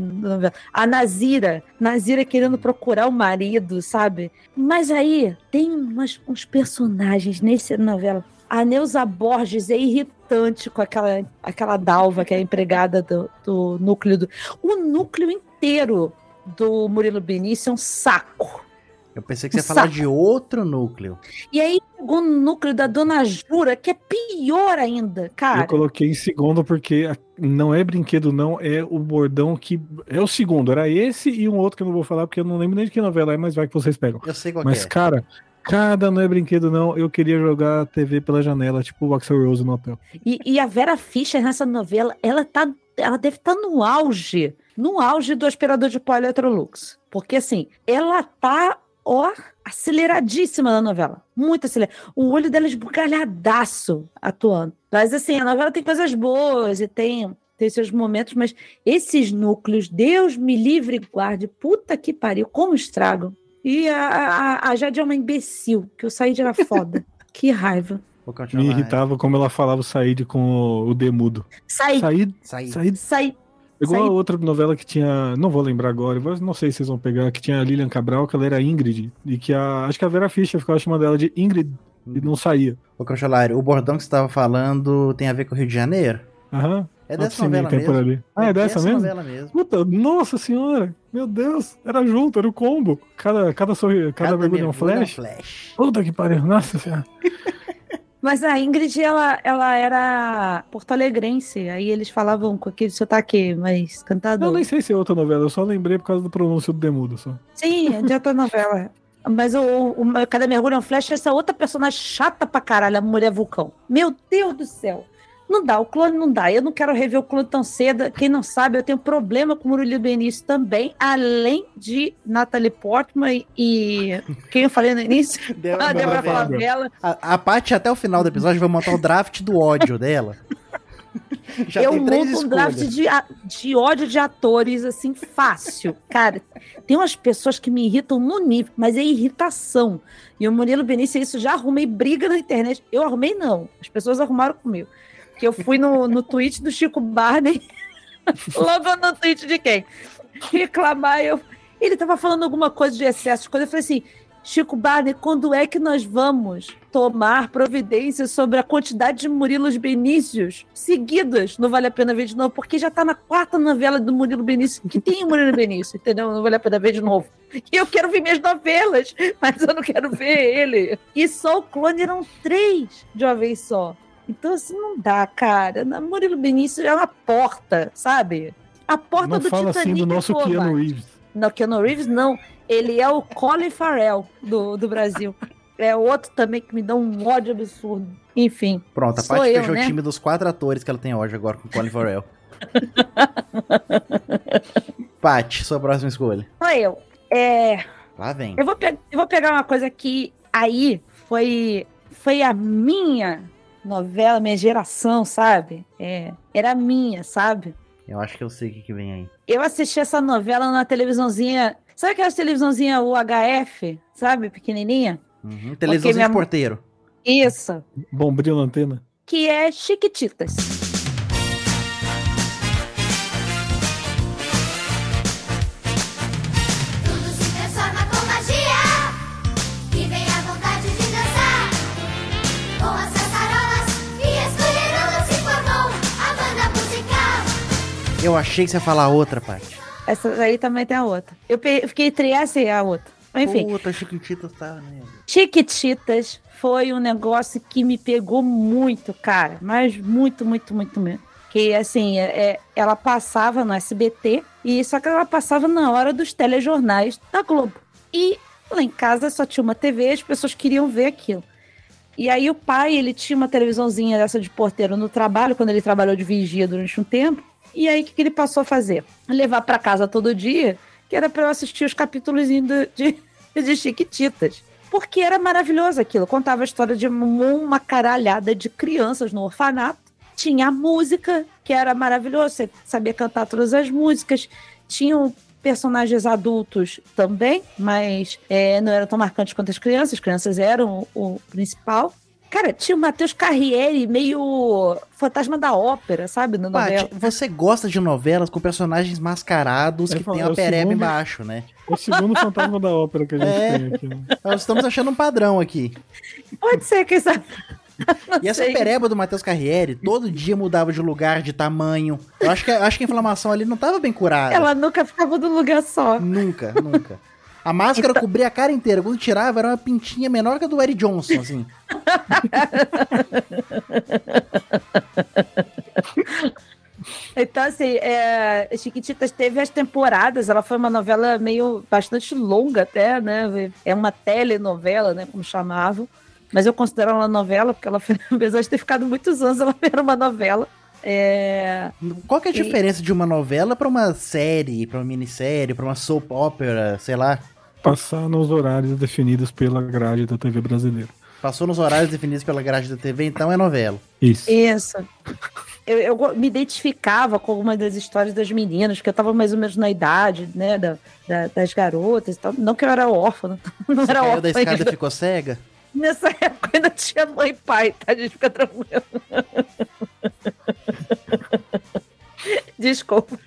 A Nazira, Nazira querendo procurar o marido, sabe? Mas aí tem umas, uns personagens nessa novela. A Neuza Borges é irritante com aquela, aquela Dalva, que é a empregada do, do núcleo do. O núcleo inteiro do Murilo Benício é um saco. Eu pensei que você ia Um falar de outro núcleo. E aí chegou no núcleo da Dona Jura, que é pior ainda, cara. Eu coloquei em segundo porque não é brinquedo, não. É o bordão que. É o segundo. Era esse e um outro que eu não vou falar porque eu não lembro nem de que novela é, mas vai que vocês pegam. Eu sei qual Mas, que é. cara, cada não é brinquedo, não. Eu queria jogar a TV pela janela, tipo o Axel Rose no hotel. E, e a Vera Fischer nessa novela, ela tá, ela deve estar no auge, no auge do aspirador de pó Electrolux. Porque assim, ela tá, ó, aceleradíssima na novela. Muito acelerada. O olho dela é esbugalhadaço atuando. Mas assim, a novela tem coisas boas e tem, tem seus momentos, mas esses núcleos, Deus me livre e guarde, puta que pariu, como estragam. E a, a, a Jade é uma imbecil, que o Said era foda. [LAUGHS] que raiva. Me irritava como ela falava o Said com o, o Demudo. Said, Said, Saí. Said Said. Igual a outra novela que tinha. Não vou lembrar agora, mas não sei se vocês vão pegar, que tinha a Lilian Cabral, que ela era Ingrid. E que a. Acho que a Vera Fischer ficava chamando ela de Ingrid e não saía. Ô, Crocholário, o bordão que você tava falando tem a ver com o Rio de Janeiro? Aham. É Outro dessa novela mesmo. ali. Ah, é dessa mesmo? novela mesmo. Puta, nossa senhora! Meu Deus! Era junto, era o combo. Cada, cada, sorri, cada, mergulho é um mergulho flash. flash. Puta que pariu, nossa senhora. [LAUGHS] Mas a Ingrid, ela, ela era porto-alegrense. Aí eles falavam com aquele sotaque mais Eu cantador. nem sei se é outra novela, eu só lembrei por causa do pronúncio do Demudo só. Sim, é de outra novela. Mas o, o, o Cada Mergulho é um Flash, essa outra personagem chata pra caralho, a Mulher Vulcão. Meu Deus do céu. Não dá, o clone não dá. Eu não quero rever o clone tão cedo. Quem não sabe, eu tenho problema com o Murilo Benício também, além de Natalie Portman e. Quem eu falei no início? [LAUGHS] Débora A Débora Flavela. Favela. A, a Paty, até o final do episódio, vai montar o draft do ódio dela. [LAUGHS] Já eu monto um draft de, de ódio de atores, assim, fácil. Cara, tem umas pessoas que me irritam no nível, mas é irritação. E o Murilo Benício, isso já arrumei briga na internet. Eu arrumei, não. As pessoas arrumaram comigo. Que eu fui no, no tweet do Chico Barney. [LAUGHS] Logo no tweet de quem? Reclamar, eu. Ele tava falando alguma coisa de excesso de coisa. Eu falei assim. Chico Barney, quando é que nós vamos tomar providências sobre a quantidade de Murilos Benícios seguidas no Vale a Pena Ver de Novo? Porque já tá na quarta novela do Murilo Benício, que tem o Murilo Benício, entendeu? Não Vale a Pena Ver de Novo. E eu quero ver minhas novelas, mas eu não quero ver ele. E só o clone eram três de uma vez só. Então, assim, não dá, cara. Murilo Benício é uma porta, sabe? A porta Não do fala Titanic. assim do nosso pô, Keanu. Reeves. Não, Keanu Reeves não. Ele é o Colin Farrell do, do Brasil. [LAUGHS] É outro também que me dá um ódio absurdo. Enfim. Pronto, a eu, fechou né? o time dos quatro atores que ela tem hoje agora com o Colin Farrell. [LAUGHS] Paty, sua próxima escolha. Sou eu. É, Lá vem. eu, vou pe- eu vou pegar uma coisa que aí foi, foi a minha novela, minha geração, sabe? É, era minha, sabe? Eu acho que eu sei o que, que vem aí. Eu assisti essa novela na televisãozinha. Sabe aquela televisãozinha UHF? Sabe? Pequenininha? Uhum. Televisão minha- de porteiro. Isso. Bombril na antena. Que é Chiquititas. Eu achei que você ia falar outra, Paty. Essa aí também tem a outra. Eu fiquei entre essa e a outra. Enfim, Puta, Chiquititas tá, né? Chiquititas foi um negócio que me pegou muito, cara. Mas muito, muito, muito mesmo. Que assim, é- é- ela passava no SBT, e só que ela passava na hora dos telejornais da Globo. E lá em casa só tinha uma TV, as pessoas queriam ver aquilo. E aí o pai, ele tinha uma televisãozinha dessa de porteiro no trabalho, quando ele trabalhou de vigia durante um tempo. E aí o que, que ele passou a fazer? Levar para casa todo dia, que era para eu assistir os capítulos de, [LAUGHS] de Chiquititas. Porque era maravilhoso aquilo. Contava a história de uma caralhada de crianças no orfanato. Tinha a música, que era maravilhoso. Você sabia cantar todas as músicas. Tinham personagens adultos também, mas é, não eram tão marcantes quanto as crianças. As crianças eram o, o principal. Cara, tinha o Matheus Carriere, meio fantasma da ópera, sabe? Na novela. Você gosta de novelas com personagens mascarados É, que fala, tem é a pereba embaixo, né? É o segundo fantasma da ópera que a gente É. tem aqui. né? Nós estamos achando um padrão aqui. Pode ser, quem sabe? [LAUGHS] E essa sei. pereba do Matheus Carriere, todo dia mudava de lugar, de tamanho. Eu acho que, acho que a inflamação ali não tava bem curada. Ela nunca ficava num lugar só. Nunca, nunca. A máscara cobria a cara inteira. Quando tirava, era uma pintinha menor que a do Eric Johnson, assim. [LAUGHS] Então, assim, é, Chiquititas teve as temporadas, ela foi uma novela meio bastante longa até, né? É uma telenovela, né? Como chamavam. Mas eu considero ela uma novela, porque ela, [LAUGHS] apesar de ter ficado muitos anos, ela era uma novela. É, Qual que é a E- diferença de uma novela pra uma série, pra uma minissérie, pra uma soap opera, sei lá? Passar nos horários definidos pela grade da TV brasileira. Passou nos horários definidos pela grade da TV, então é novela. Isso. Isso. Eu, eu me identificava com algumas das histórias das meninas, porque eu tava mais ou menos na idade, né, da, da- das garotas e tal. Não que eu era órfã, não, não Você era caiu órfã da escada ainda. ficou cega? Nessa época ainda tinha mãe e pai, tá? A gente fica tranquilo. Desculpa.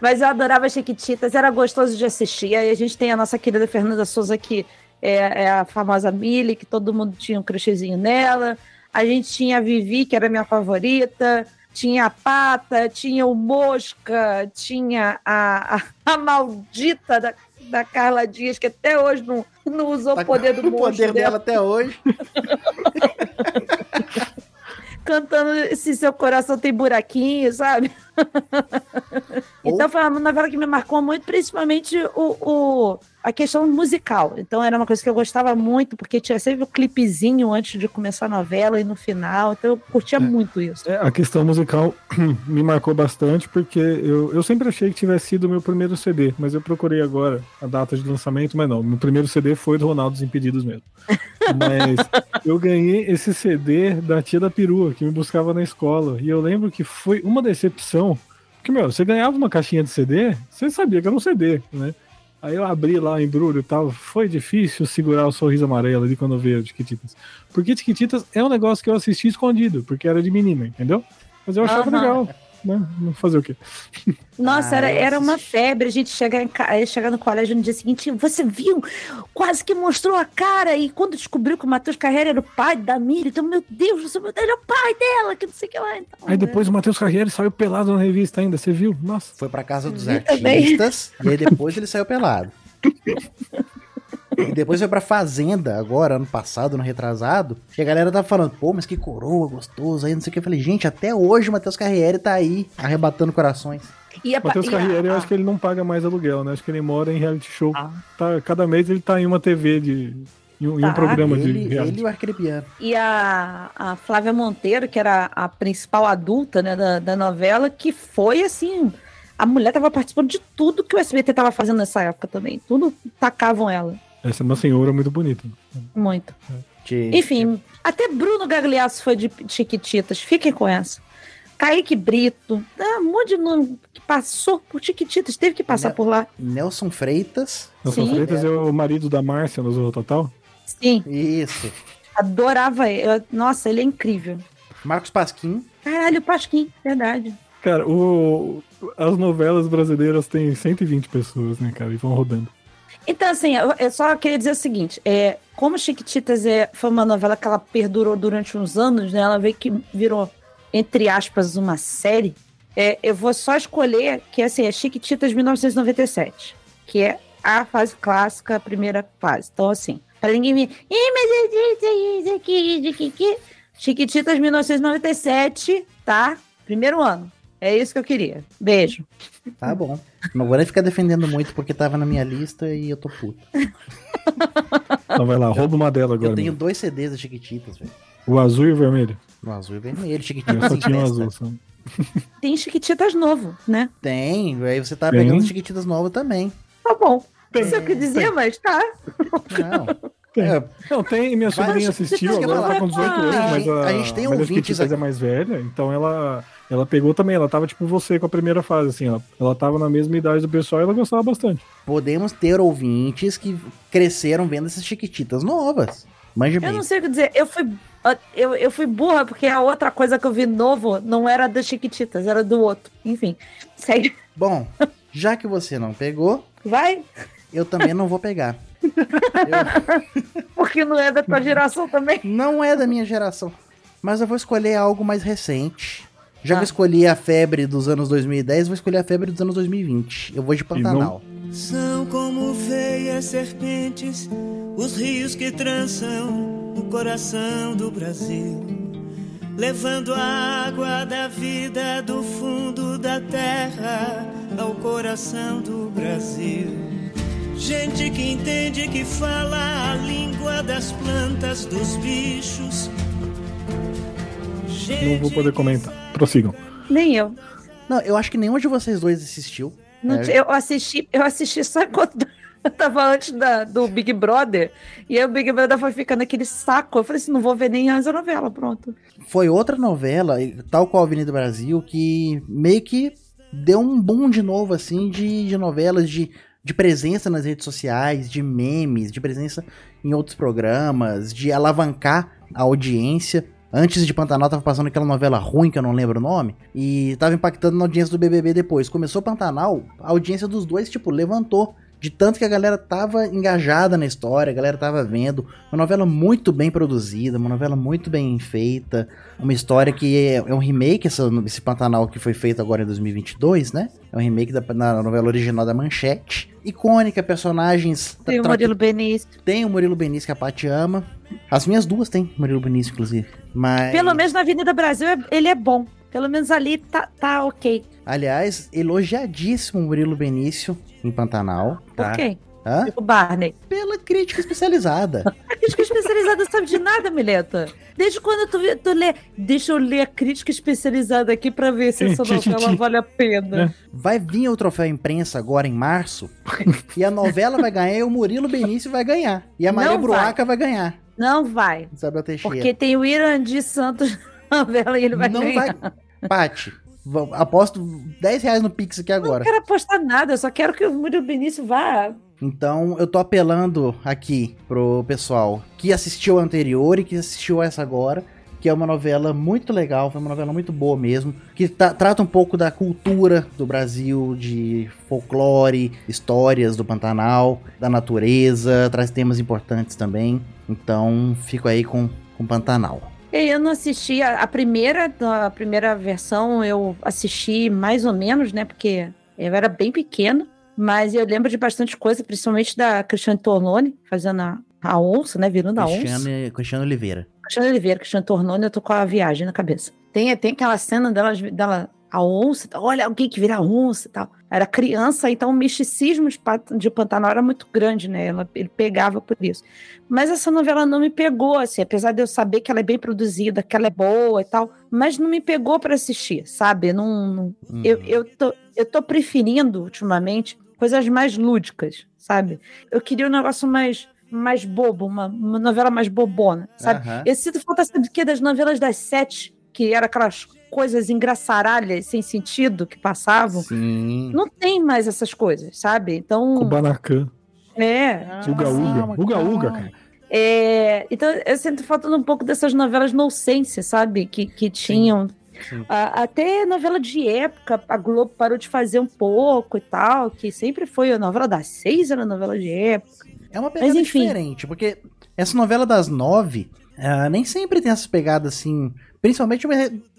Mas eu adorava Chiquititas, era gostoso de assistir. Aí a gente tem a nossa querida Fernanda Souza, que é, é a famosa Millie, que todo mundo tinha um crushzinho nela. A gente tinha a Vivi, que era a minha favorita. Tinha a Pata, tinha o Mosca, tinha a, a, a maldita da, da Carla Dias, que até hoje não, não usou Tá o poder do o monstro poder dela até hoje. [LAUGHS] cantando se seu coração tem buraquinho, sabe? [LAUGHS] então foi uma novela que me marcou muito, principalmente o, o- a questão musical. Então era uma coisa que eu gostava muito, porque tinha sempre o clipezinho antes de começar a novela e no final. Então eu curtia muito isso. É, a questão musical [CLEARS THROAT] me marcou bastante porque eu, eu sempre achei que tivesse sido o meu primeiro CD, mas eu procurei agora a data de lançamento, mas não, meu primeiro CD foi do Ronaldo dos Impedidos mesmo. [LAUGHS] Mas eu ganhei esse CD da tia da perua que me buscava na escola e eu lembro que foi uma decepção, porque meu, você ganhava uma caixinha de CD, você sabia que era um CD, né? Aí eu abri lá o embrulho e tal. Foi difícil segurar o sorriso amarelo ali quando eu vi o Tiquititas. Porque Tiquititas é um negócio que eu assisti escondido, porque era de menina, entendeu? Mas eu achava Aham. legal, né? Não fazer o quê? Nossa, Ah, era, era uma febre a gente chegar, em, eh, chegar no colégio no dia seguinte. Você viu? Quase que mostrou a cara. E quando descobriu que o Matheus Carreira era o pai da Miri, então, meu Deus, ele é o pai dela, que não sei o que lá. Então, Aí depois o Matheus Carriere saiu pelado na revista ainda, você viu? Nossa. Foi pra casa dos artistas e aí depois ele saiu pelado. [LAUGHS] E depois foi pra Fazenda, agora, ano passado, ano retrasado. E a galera tava falando, pô, mas que coroa gostoso aí, não sei o que. Eu falei, gente, até hoje o Matheus Carriere tá aí, arrebatando corações. E a, Matheus e a- Carriere, eu a- acho que ele não paga mais aluguel, né? Acho que ele mora em reality show. Ah. Tá, cada mês ele tá em uma TV de. em um, em um Tá. programa de Ele, reality. ele e o Arcrebiano. E a, a Flávia Monteiro, que era a principal adulta né, da, da novela, que foi assim. A mulher tava participando de tudo que o SBT tava fazendo nessa época também. Tudo tacavam ela. Essa é uma senhora muito bonita. Muito. De- Enfim, até Bruno Gagliasso foi de Chiquititas. Fiquem com essa. Kaique Brito, ah, um monte de nome que passou por Chiquititas, teve que passar Não. por lá. Nelson Freitas. Nelson Sim. Freitas é o marido da Márcia no Zorro Total. Sim, Isso. adorava ele. Eu- Nossa, ele é incrível. Marcos Pasquim. Caralho, Pasquim, verdade. Cara, o, as novelas brasileiras têm 120 pessoas, né, cara? E vão rodando. Então, assim, eu, só queria dizer o seguinte: é, como Chiquititas é, foi uma novela que ela perdurou durante uns anos, né? Ela veio que virou, entre aspas, uma série. é, eu vou só escolher que assim, é Chiquititas 1997, que é a fase clássica, a primeira fase. Então, assim, para ninguém me. Chiquititas 1997, tá? Primeiro ano. É isso que eu queria. Beijo. Tá bom. Não vou nem ficar defendendo muito porque tava na minha lista e eu tô puto. Então vai lá, rouba uma dela agora. Eu tenho meu. dois CDs da Chiquititas, velho. O azul e o vermelho. No azul e vermelho, Eu Chiquititas só em tinha o azul. Só. Tem Chiquititas novo, né? Tem, aí você tá Tem. pegando Chiquititas novas também. Tá bom. Tem, Isso é o que eu dizia, mas tá. Não. Tem. É, Não, tem, minha sobrinha assistiu, eu agora tá com 18 anos, A mas gente- a, a gente tem ouvintes Chiquititas aqui. é mais velha, então ela, ela pegou também, ela tava tipo você com a primeira fase, assim, ela, ela tava na mesma idade do pessoal e ela gostava bastante. podemos ter ouvintes que cresceram vendo essas Chiquititas novas. Manja Eu não sei o que dizer. Eu fui, eu, eu fui burra porque a outra coisa que eu vi novo não era das Chiquititas, era do outro. Enfim, [LAUGHS] segue. Bom, já que você não pegou, Vai, eu também não vou pegar. Eu- [LAUGHS] porque não é da tua geração também. não é da minha geração. Mas eu vou escolher algo mais recente. Já que Ah. eu escolhi a febre dos anos 2010, vou escolher a febre dos anos 2020. Eu vou de Pantanal. São como veias serpentes os rios que trançam o coração do Brasil, levando a água da vida do fundo da terra ao coração do Brasil. Gente que entende que fala a língua das plantas, dos bichos. Não vou poder comentar. Prossigam. Nem eu. Não, eu acho que nenhum de vocês dois assistiu. Não É. Eu assisti, eu assisti só quando eu [LAUGHS] tava antes da- do Big Brother. E aí o Big Brother foi ficando aquele saco. Eu falei assim, não vou ver nem essa novela, pronto. Foi outra novela, tal qual a Avenida Brasil, que meio que deu um boom de novo, assim, de, de novelas, de, de presença nas redes sociais, de memes, de presença em outros programas, de alavancar a audiência. Antes de Pantanal tava passando aquela novela ruim, que eu não lembro o nome, e tava impactando na audiência do BBB depois. Começou Pantanal, a audiência dos dois, tipo, levantou. De tanto que a galera tava engajada na história, a galera tava vendo. Uma novela muito bem produzida, uma novela muito bem feita. Uma história que é, é um remake, essa, esse Pantanal que foi feito agora em 2022, né? É um remake da na novela original da Manchete. Icônica, personagens. Tem o Murilo Benício. tem o Murilo Benício que a Paty ama. As minhas duas tem Murilo Benício, inclusive. Mas. Pelo menos na Avenida Brasil é- ele é bom. Pelo menos ali tá, tá ok. Aliás, elogiadíssimo o Murilo Benício em Pantanal. Por Tá? quê? Hã? O Barney. Pela crítica especializada. [LAUGHS] A crítica especializada sabe de nada, Mileta. Desde quando tu, tu lê. Deixa eu ler a crítica especializada aqui pra ver se essa novela vale a pena. É. Vai vir o troféu imprensa agora em março. e a novela vai ganhar e o Murilo Benício vai ganhar. E a Maria Não Bruaca vai. ganhar. Não vai. Isabel Teixeira. Porque tem o Irandi Santos na novela e ele vai não ganhar. vai. Paty, v- aposto 10 reais no Pix aqui agora. Não quero apostar nada, eu só quero que o Murilo Benício vá. Então eu tô apelando aqui pro pessoal que assistiu a anterior e que assistiu essa agora, que é uma novela muito legal, foi uma novela muito boa mesmo, que tá- trata um pouco da cultura do Brasil, de folclore, histórias do Pantanal, da natureza, traz temas importantes também. Então fico aí com, com Pantanal. Eu não assisti a, a primeira, a primeira versão, eu assisti mais ou menos, né? Porque eu era bem pequena, mas eu lembro de bastante coisa, principalmente da Cristiane Tornone, fazendo a, a onça, né? Virando a onça. Cristiano, Cristiano Oliveira. Cristiane Oliveira, Cristiane Tornone, eu tô com a viagem na cabeça. Tem, tem aquela cena dela, dela a onça, olha alguém que vira onça e tal. Era criança, então o misticismo de, de Pantanal era muito grande, né? Ela, ele pegava por isso. Mas essa novela não me pegou, assim, apesar de eu saber que ela é bem produzida, que ela é boa e tal, mas não me pegou para assistir, sabe? Não, não- Uhum. eu, eu, tô, eu tô preferindo, ultimamente, coisas mais lúdicas, sabe? Eu queria um negócio mais, mais bobo, uma, uma novela mais bobona, sabe? Aham. Eu sinto falta, sabe do quê? Das novelas das sete, que eram aquelas coisas engraçaralhas, sem sentido, que passavam. Sim. Não tem mais essas coisas, sabe? Então, Kubanacan. é. Uga Uga. Uga Uga, calma. cara. É, então, eu sinto falta um pouco dessas novelas no sense, sabe? Que, que tinham. sim. a- até novela de época, a Globo parou de fazer um pouco e tal, que sempre foi a novela das seis, era a novela de época. É uma pegada enfim. diferente, porque essa novela das nove ah, nem sempre tem essas pegadas assim, principalmente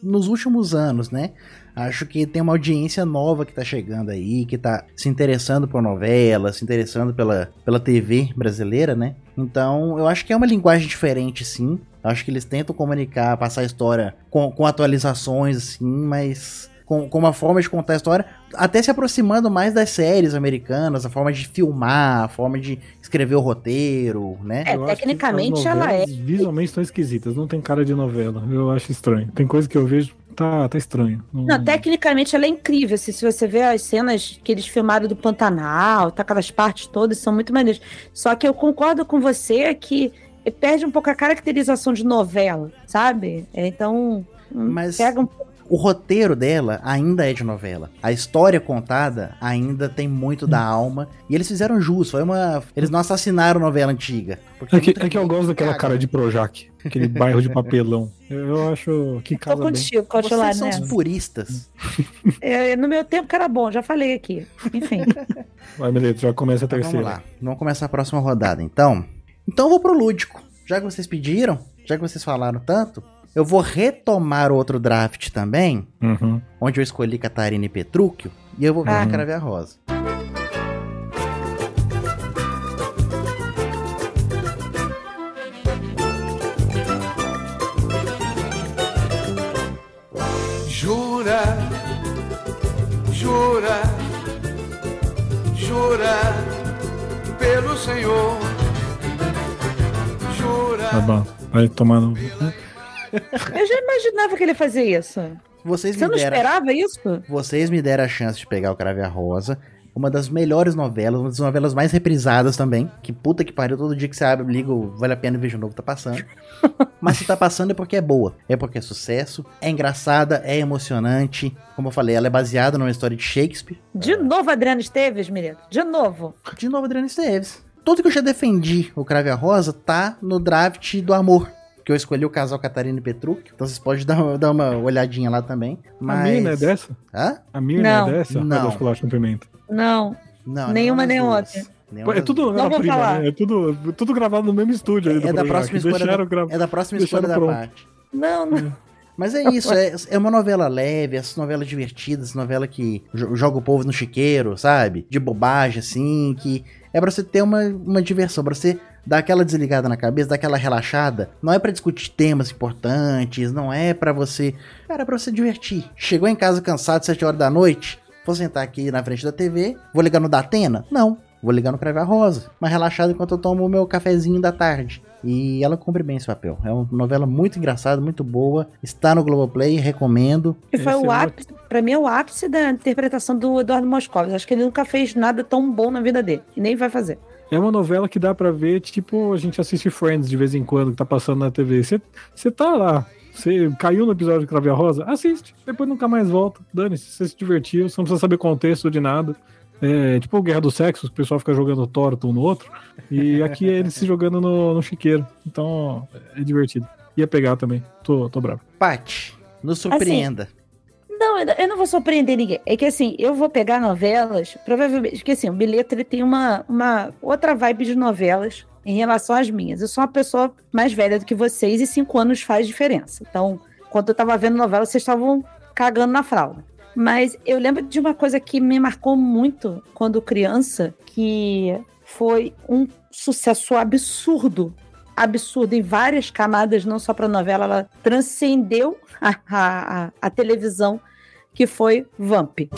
nos últimos anos, né? Acho que tem uma audiência nova que tá chegando aí, que tá se interessando por novela, se interessando pela, pela TV brasileira, né? Então, eu acho que é uma linguagem diferente, sim. Acho que eles tentam comunicar, passar a história com, com atualizações, assim, mas com, com uma forma de contar a história, até se aproximando mais das séries americanas, a forma de filmar, a forma de escrever o roteiro, né? É, Eu acho que tecnicamente ela é. Visualmente estão esquisitas, não tem cara de novela. Eu acho estranho. Tem coisa que eu vejo, tá, tá estranho. Não- Não, tecnicamente ela é incrível. assim, se você vê as cenas que eles filmaram do Pantanal, tá, aquelas partes todas são muito maneiras. Só que eu concordo com você que perde um pouco a caracterização de novela, sabe? É, Então, hum, Mas- pega um pouco o roteiro dela ainda é de novela. A história contada ainda tem muito da alma. E eles fizeram jus. Foi uma. Eles não assassinaram novela antiga. É que, é que eu gosto daquela cara de Projac, aquele bairro de papelão. Eu, acho que Tô casa bem. contigo, continuar Vocês são os nessa. puristas. [LAUGHS] É, no meu tempo que era bom, já falei aqui. Enfim. [LAUGHS] Vai, Meleto, já começa a Então, terceira. vamos lá. Vamos começar a próxima rodada, então. Então eu vou pro lúdico. Já que vocês pediram, já que vocês falaram tanto, eu vou retomar outro draft também, Uhum. onde eu escolhi Catarina e Petrúquio, e eu vou Ah. de Crave a Rosa. Jura, jura, jura pelo Senhor. Jura. Tá bom. Vai tomar no. Eu já imaginava que ele fazia isso. Vocês Você me não deram, esperava isso? vocês me deram a chance de pegar o Crave a Rosa. Uma das melhores novelas, uma das novelas mais reprisadas também. Que puta que pariu, todo dia que você abre, liga, vale a pena ver de novo, tá passando. [LAUGHS] Mas se tá passando é porque é boa. É porque é sucesso, é engraçada, é emocionante. Como eu falei, ela é baseada numa história de Shakespeare. De novo, Adriano Esteves, menino. De novo. De novo, Adriano Esteves. Tudo que eu já defendi o Crave a Rosa tá no draft do amor. Que eu escolhi o casal Catarina e Petrúquio. Então vocês podem dar, dar uma olhadinha lá também. Mas... A Mirna é dessa? Hã? A Mirna Não. é dessa? Não. É com Pimenta? Não. Não, Nenhuma nem outra. Nenhuma É tudo. Não prima, falar. né? É tudo, tudo gravado no mesmo estúdio ali do É da próxima escolha da, gra- é da próxima escolha da pronto. parte. Não, não. Mas é isso, é, é uma novela leve, essas novelas divertidas, novela que jo- joga o povo no chiqueiro, sabe? De bobagem, assim, que é pra você ter uma, uma diversão, pra você dar aquela desligada na cabeça, dar aquela relaxada. Não é pra discutir temas importantes, não é pra você. Cara, é pra você divertir. Chegou em casa cansado, 7 horas da noite, vou sentar aqui na frente da TV, vou ligar no Datena? Não. Vou ligar no Crave a Rosa, mas relaxado enquanto eu tomo o meu cafezinho da tarde. E ela cumpre bem esse papel. É uma novela muito engraçada, muito boa. Está no Globoplay, recomendo. E foi Esse é o o ápice, pra mim é o ápice da interpretação do Eduardo Moscovitz. Acho que ele nunca fez nada tão bom na vida dele. E nem vai fazer. É uma novela que dá pra ver, tipo, a gente assiste Friends de vez em quando, que tá passando na TV. Você você tá lá, você caiu no episódio de Crave a Rosa, assiste, depois nunca mais volta. Dane-se, você se divertiu, você não precisa saber contexto de nada. É tipo Guerra dos Sexos, o pessoal fica jogando torto um no outro. E aqui é ele se jogando no, no chiqueiro. Então é divertido. Ia pegar também. Tô, tô bravo. Paty, nos surpreenda. Não, eu- não vou surpreender ninguém. É que assim, eu vou pegar novelas, provavelmente, porque assim, o Bilheto ele tem uma, uma outra vibe de novelas em relação às minhas. Eu sou uma pessoa mais velha do que vocês e cinco anos faz diferença. Então, quando eu tava vendo novela, vocês estavam cagando na fralda. Mas eu lembro de uma coisa que me marcou muito quando criança, que foi um sucesso absurdo. Absurdo em várias camadas, não só para novela, ela transcendeu a, a, a- a televisão, que foi Vamp.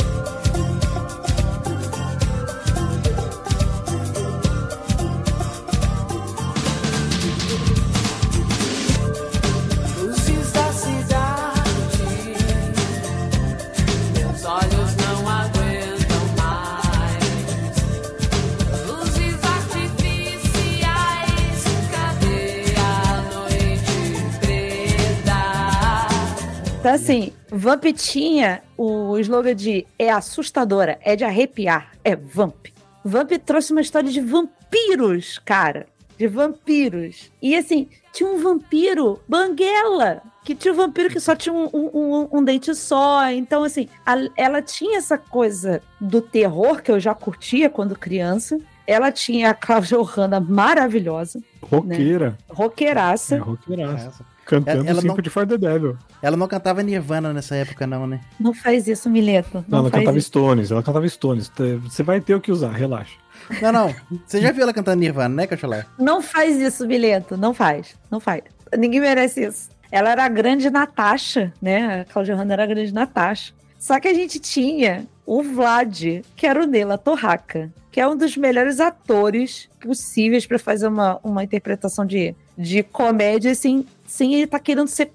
Então, assim, Vamp tinha o slogan de é assustadora, é de arrepiar, é Vamp. Vamp trouxe uma história de vampiros, cara. De vampiros. E assim, tinha um vampiro banguela. Que tinha um vampiro que só tinha um, um, um- um dente só. Então, assim, a- ela tinha essa coisa do terror que eu já curtia quando criança. Ela tinha a Cláudia Ohana maravilhosa, Roqueira. roqueiraça. É, roqueiraça. Cantando Ela não- Sympathy for the Devil. Ela não cantava Nirvana nessa época, não, né? Não faz isso, Mileto. Não, Não, ela cantava isso. Stones. Ela cantava Stones. Você vai ter o que usar, relaxa. Não, não. Você já viu ela cantando Nirvana, né, Cacholé? Não faz isso, Mileto. Não faz. Não faz. Ninguém merece isso. Ela era a grande Natasha, né? A Cláudia Hanna era a grande Natasha. Só que a gente tinha o Vlad, que era o Nela Torraca, que é um dos melhores atores possíveis para fazer uma, uma interpretação de, de comédia, assim, sem ele estar querendo ser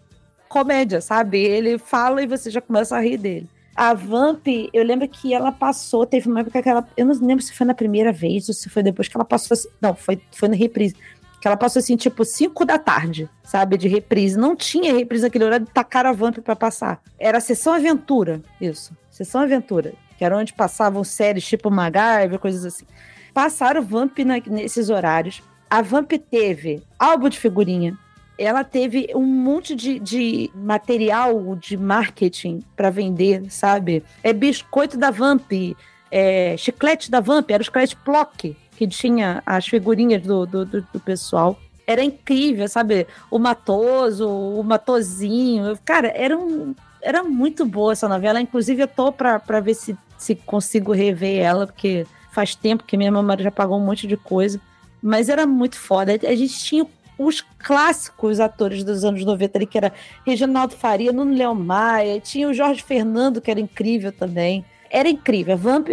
comédia, sabe? Ele fala e você já começa a rir dele. A Vamp, eu lembro que ela passou, teve uma época que ela. Eu não lembro se foi na primeira vez ou se foi depois que ela passou. assim- Não, foi, foi no reprise. Que ela passou assim, tipo, 5 da tarde, sabe? De reprise. Não tinha reprise naquele horário de tacar a Vamp pra passar. Era sessão aventura, isso. Sessão aventura. Que era onde passavam séries tipo MacGyver, coisas assim. Passaram Vamp na- nesses horários. A Vamp teve álbum de figurinha. Ela teve um monte de, de material de marketing pra vender, sabe? É biscoito da Vamp, é, chiclete da Vamp, era o chiclete Plock, que tinha as figurinhas do, do, do- do pessoal. Era incrível, sabe? O Matoso, o Matozinho. Cara, era, um, era muito boa essa novela. Inclusive, eu tô pra, pra ver se, se consigo rever ela, porque faz tempo que minha memória já pagou um monte de coisa. Mas era muito foda. A gente tinha os clássicos atores dos anos 90 ali, que era Reginaldo Faria, Nuno Leão Maia, tinha o Jorge Fernando, que era incrível também. Era incrível. A Vamp,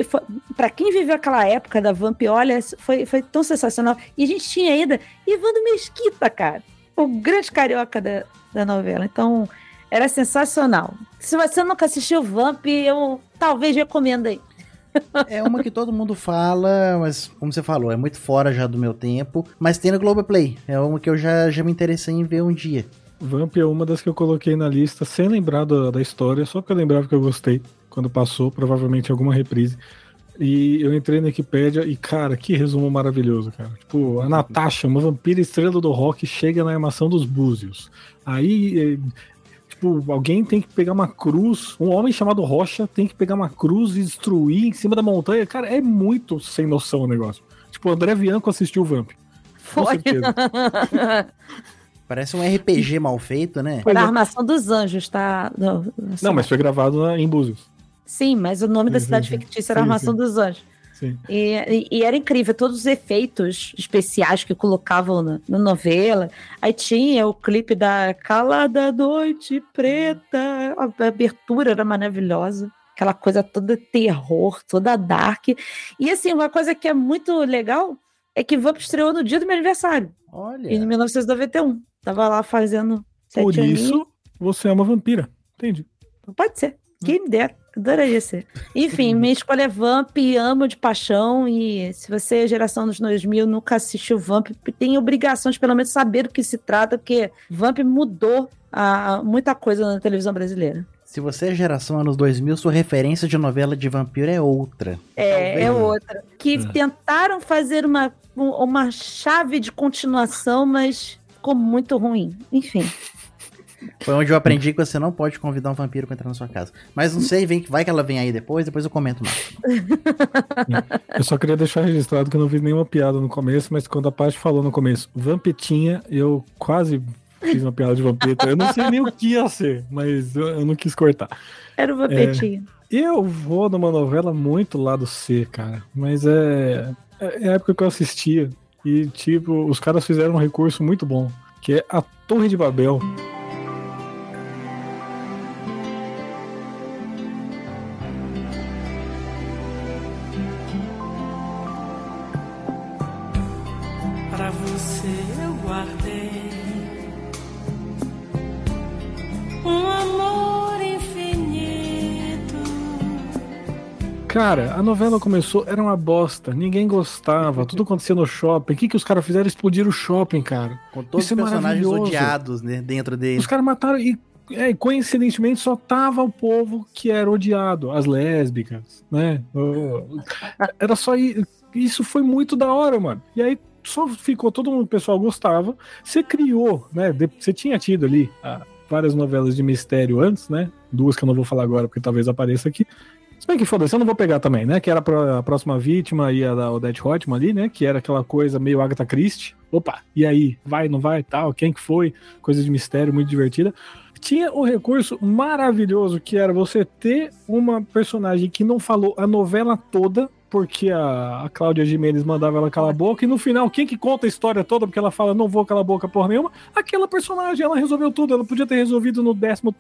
pra quem viveu aquela época da Vamp, olha, foi, foi tão sensacional. E a gente tinha ainda Ivando Mesquita, cara. O grande carioca da, da novela. Então, era sensacional. Se você nunca assistiu Vamp, eu talvez recomendo aí. É uma que todo mundo fala, mas como você falou, é muito fora já do meu tempo. Mas tem no Globoplay. É uma que eu já, já me interessei em ver um dia. Vamp é uma das que eu coloquei na lista sem lembrar da, da história, só porque eu lembrava que eu gostei quando passou, provavelmente alguma reprise. E eu entrei na Wikipédia e, cara, que resumo maravilhoso, cara. Tipo, a Natasha, uma vampira estrela do rock, chega na armação dos Búzios. Aí, eh, tipo, alguém tem que pegar uma cruz, um homem chamado Rocha tem que pegar uma cruz e destruir em cima da montanha. Cara, é muito sem noção o negócio. Tipo, o André Bianco assistiu o Vamp. Com Foi. certeza. [LAUGHS] Parece um RPG mal feito, né? Era a Armação dos Anjos, tá? Não, Não, mas foi gravado na- em Búzios. Sim, mas o nome da Sim, cidade sim, sim. fictícia era Sim, Armação sim. dos Anjos. Sim. E, e- era incrível, todos os efeitos especiais que colocavam na, na novela. Aí tinha o clipe da Calada Noite Preta, a abertura era maravilhosa. Aquela coisa toda terror, toda dark. E assim, uma coisa que é muito legal é que Vamp estreou no dia do meu aniversário, Olha. em 1991. Tava lá fazendo sete Por aninhos. isso, você é uma vampira. Entendi. Pode ser. Quem me dera. Adoraria ser. Enfim, [LAUGHS] minha escolha é Vamp, amo de paixão. E se você é geração dos 2000, nunca assistiu Vamp, tem obrigação de pelo menos saber do que se trata, porque Vamp mudou a, muita coisa na televisão brasileira. Se você é geração anos 2000, sua referência de novela de vampiro é outra. É, é outra. Que É. tentaram fazer uma, um- uma chave de continuação, mas ficou muito ruim. Enfim. Foi onde eu aprendi que você não pode convidar um vampiro pra entrar na sua casa. Mas não sei, vem, vai que ela vem aí depois, depois eu comento mais. [LAUGHS] Eu só queria deixar registrado que eu não fiz nenhuma piada no começo, mas quando a Paty falou no começo, vampetinha, eu quase fiz uma piada de vampeta. Eu não sei nem o que ia ser, mas eu, eu não quis cortar. Era o Vampetinho. Eu vou numa novela muito lado C, cara. Mas é, é a época que eu assistia. E, tipo, os caras fizeram um recurso muito bom, que é a Torre de Babel. Cara, a novela começou, era uma bosta, ninguém gostava, tudo acontecia no shopping. O que, que os caras fizeram? Explodir o shopping, cara. Com todos Isso os é personagens odiados né, dentro dele. Os caras mataram e é, coincidentemente só tava o povo que era odiado, as lésbicas, né? Era só isso foi muito da hora, mano. E aí só ficou todo mundo, o pessoal gostava. Você criou, né? Você tinha tido ali ah, várias novelas de mistério antes, né? Duas que eu não vou falar agora porque talvez apareça aqui. Se bem que foda-se, eu não vou pegar também, né? Que era a próxima vítima e a da Odette Hotman ali, né? Que era aquela coisa meio Agatha Christie. Opa, e aí? Vai, não vai, tal? Quem que foi? Coisa de mistério, muito divertida. Tinha um recurso maravilhoso que era você ter uma personagem que não falou a novela toda, porque a, a Cláudia Gimenez mandava ela calar a boca, e no final, quem que conta a história toda, porque ela fala, não vou calar a boca porra nenhuma, aquela personagem, ela resolveu tudo, ela podia ter resolvido no 14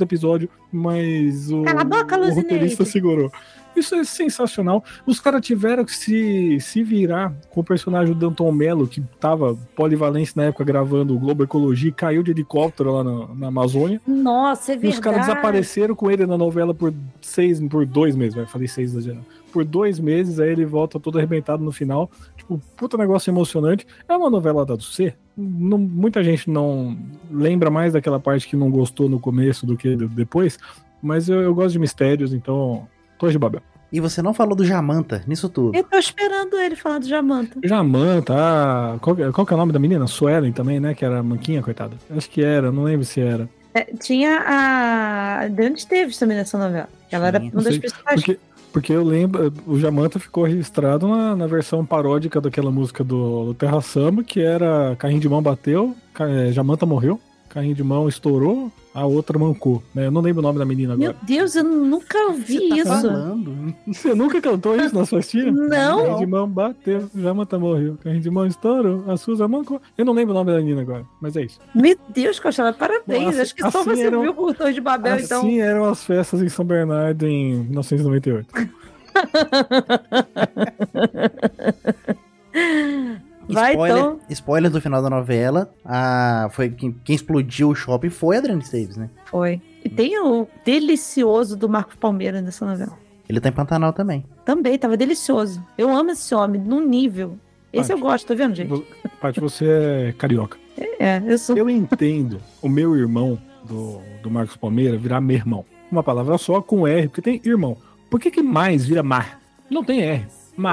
episódio, mas o, Cala a boca, o roteirista segurou. Isso é sensacional. Os caras tiveram que se, se virar com o personagem do Danton Mello, que tava polivalente na época gravando o Globo Ecologia e caiu de helicóptero lá na, na Amazônia. Nossa, é E verdade. os caras desapareceram com ele na novela por seis, por dois meses, vai falei seis exagerando. Por dois meses, aí ele volta todo arrebentado no final. Tipo, puta negócio emocionante. É uma novela da C. Não, muita gente não lembra mais daquela parte que não gostou no começo do que depois, mas eu, eu gosto de mistérios, então. Torre de Babel. E você não falou do Jamanta nisso tudo. Eu tô esperando ele falar do Jamanta. Jamanta, ah, qual, que- qual que é o nome da menina? Suelen também, né? Que era manquinha, coitada. Acho que era, não lembro se era. É, tinha a Dani Esteves também nessa novela. Ela era Tinha. uma das principais. Porque, porque eu lembro, o Jamanta ficou registrado na, na versão paródica daquela música do, do Terra Samba, que era Carrinho de Mão bateu, é, Jamanta morreu, Carrinho de Mão estourou, a outra mancou. Né? Eu não lembro o nome da menina Meu agora. Deus, eu nunca ouvi Você tá isso. falando? [LAUGHS] Você nunca cantou isso na sua tia? Não. Carrinho de Mão bateu, Jamanta morreu, Carrinho de Mão estourou, a Suza mancou. Eu não lembro o nome da menina agora, mas é isso. Meu Deus, Cochela, parabéns. Nossa, Acho que só assim você era um- viu o Torre de Babel, então. Assim eram as festas em São Bernardo em 1998. [LAUGHS] Vai spoiler, então. spoiler do final da novela. A, foi quem, quem explodiu o shopping foi a Adriana Esteves, né? Foi. E tem o delicioso do Marcos Palmeira nessa novela. Ele tá em Pantanal também. Também, tava delicioso. Eu amo esse homem, num nível. Esse eu gosto, tá vendo, gente? Paty, você é carioca. É, eu sou. Eu entendo o meu irmão do, do Marcos Palmeira virar meu irmão. Uma palavra só com R, porque tem irmão. Por que, que mais vira mar? Não tem R.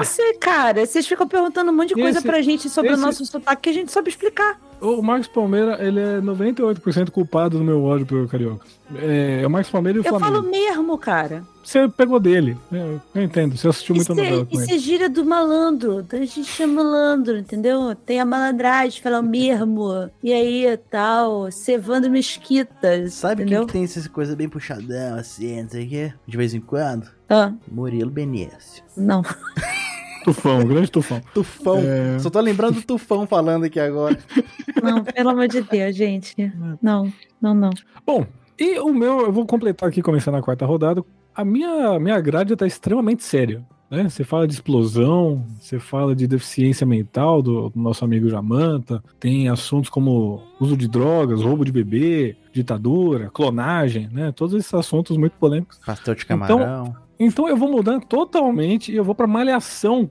Você, cara, vocês ficam perguntando um monte de coisa Esse- pra gente sobre esse- o nosso sotaque que a gente sabe explicar. O Marcos Palmeira, ele é 98% culpado do meu ódio pelo carioca. É, é o Marcos Palmeira e o Eu Flamengo. falo mesmo, cara. Você pegou dele. né? Eu entendo. Você assistiu muita Isso é, novela com isso é gíria do malandro. Então a gente chama malandro, entendeu? Tem a malandragem, fala o mesmo. E aí, tal, cevando mesquitas. Sabe entendeu? quem que tem essas coisas bem puxadão, assim, não sei o quê? De vez em quando? Ah, Murilo Benício. não. [LAUGHS] Tufão, grande tufão. Tufão. É. Só tô lembrando do Tufão falando aqui agora. Não, pelo amor de Deus, gente. Não, não, não. Bom, e o meu, eu vou completar aqui, começando a quarta rodada. A minha, minha grade tá extremamente séria. Né? Você fala de explosão, você fala de deficiência mental do, do nosso amigo Jamanta, tem assuntos como uso de drogas, roubo de bebê, ditadura, clonagem, né? Todos esses assuntos muito polêmicos. Pastel de camarão. Então eu vou mudar totalmente e eu vou pra malhação.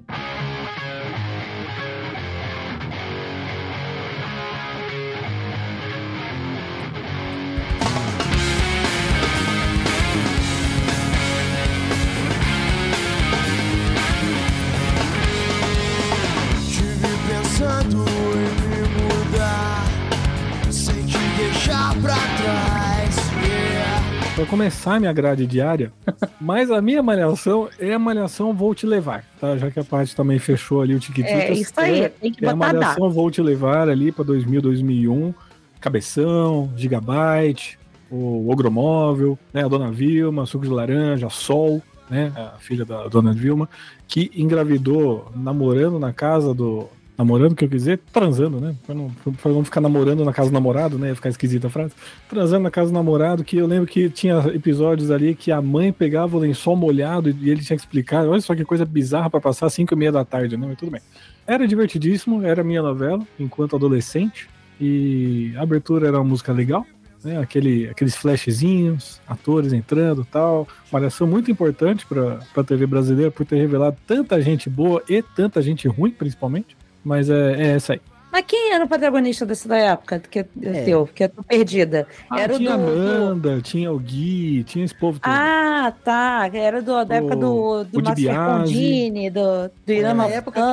Começar minha grade diária, [LAUGHS] mas a minha malhação é a malhação Vou Te Levar, tá? Já que a parte também fechou ali o Tiquititas. É isso aí, É, tem que é a botar a data. malhação Vou Te Levar ali pra 2000, 2001. Cabeção, Gigabyte, o Ogromóvel, né? A Dona Vilma, Suco de Laranja, Sol, né? A filha da Dona Vilma, que engravidou namorando na casa do. Namorando, que eu quis dizer, transando, né? Pra não, pra não ficar namorando na casa do namorado, né? Ia ficar esquisita a frase. Transando na casa do namorado, que eu lembro que tinha episódios ali que a mãe pegava o lençol molhado e ele tinha que explicar. Olha só que coisa bizarra pra passar às 5 e meia da tarde, né? Mas tudo bem. Era divertidíssimo, era minha novela, enquanto adolescente. E a abertura era uma música legal, né? Aquele, aqueles flashzinhos, atores entrando tal. Uma ação muito importante para a TV brasileira por ter revelado tanta gente boa e tanta gente ruim, principalmente. Mas é, é essa aí. Mas quem era o protagonista dessa da época que é, É. teu, que eu tô perdida? Ah, era o tinha a do- Amanda, tinha o Gui, tinha esse povo todo. Ah, tá. Era do, da época do, do o. Fercondini, do, do Irã Na época que,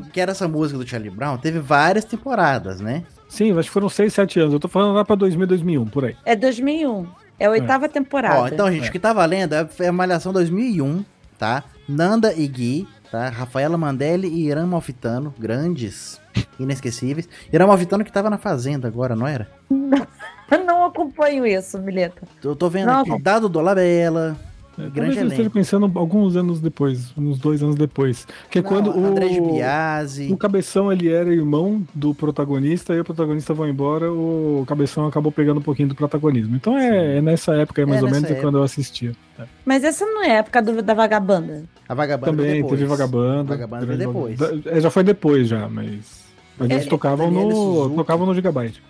o- que era essa música do Charlie Brown, teve várias temporadas, né? Sim, acho que foram 6, 7 anos. Eu tô falando lá pra 2000, 2001, por aí. É 2001. É a oitava temporada. Ó, então, gente, É. o que tá valendo é a Malhação 2001, tá? Nanda e Gui, tá? Rafaela Mandelli e Irã Malfitano, grandes, inesquecíveis. Irã Malfitano que tava na Fazenda agora, não era? [LAUGHS] Eu não acompanho isso, Mileta. Eu tô vendo Não, aqui. Dado Dolabella, É, grande talvez eu esteja pensando alguns anos depois, uns dois anos depois. Que é Não, quando o. André de Biasi. O Cabeção, ele era irmão do protagonista, e o protagonista vai embora, o Cabeção acabou pegando um pouquinho do protagonismo. Então é, é nessa época aí, mais É ou menos, é época. quando eu assistia. É. Mas essa não é a época do- da vagabanda. A Vagabanda Também depois. teve Vagabanda. Vagabanda Grande depois. Vagabanda. É, já foi depois já, mas... Mas É, eles tocavam no, tocavam no Gigabyte.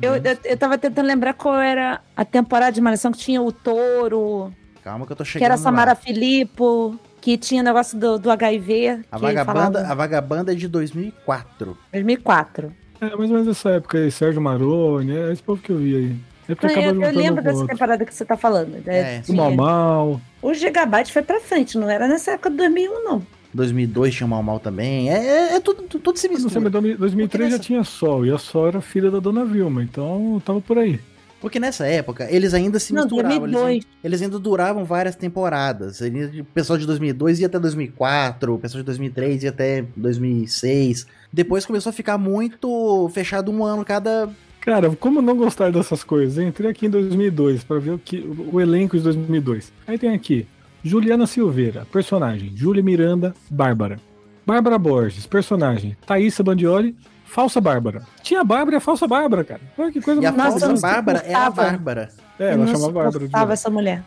Eu, eu, eu tava tentando lembrar qual era a temporada de Malhação que tinha o Touro, Calma que eu tô chegando que era a Samara lá. Filippo. que tinha negócio do, do HIV. A vagabanda, falava- a vagabanda é de 2004. 2004. É, mais ou menos essa época aí, Sérgio Maroni, é esse povo que eu vi aí. É porque eu, eu lembro dessa outro. temporada que você tá falando. né? É, O Tinha- Mal Mal. O Gigabyte foi pra frente, não era nessa época de 2001, não. 2002 tinha o Mal Mal também. É, é, é tudo, tudo, tudo se Não sei, mistura. mas 2003 já tinha Sol, e a Sol era filha da Dona Vilma, então tava por aí. Porque nessa época, eles ainda se Não, misturavam. 2002. Eles, eles ainda duravam várias temporadas. O pessoal de 2002 ia até 2004, o pessoal de 2003 ia até 2006. Depois começou a ficar muito fechado um ano cada... Cara, como não gostar dessas coisas? Eu entrei aqui em 2002 pra ver o, que, o elenco de 2002. Aí tem aqui Juliana Silveira, personagem Júlia Miranda, Bárbara. Bárbara Borges, personagem Thaísa Bandioli, falsa Bárbara. Tinha a Bárbara e a falsa Bárbara, cara. Olha que coisa E a falsa eu Bárbara é a. Bárbara. É, eu ela chamava Bárbara. verdade. essa mulher.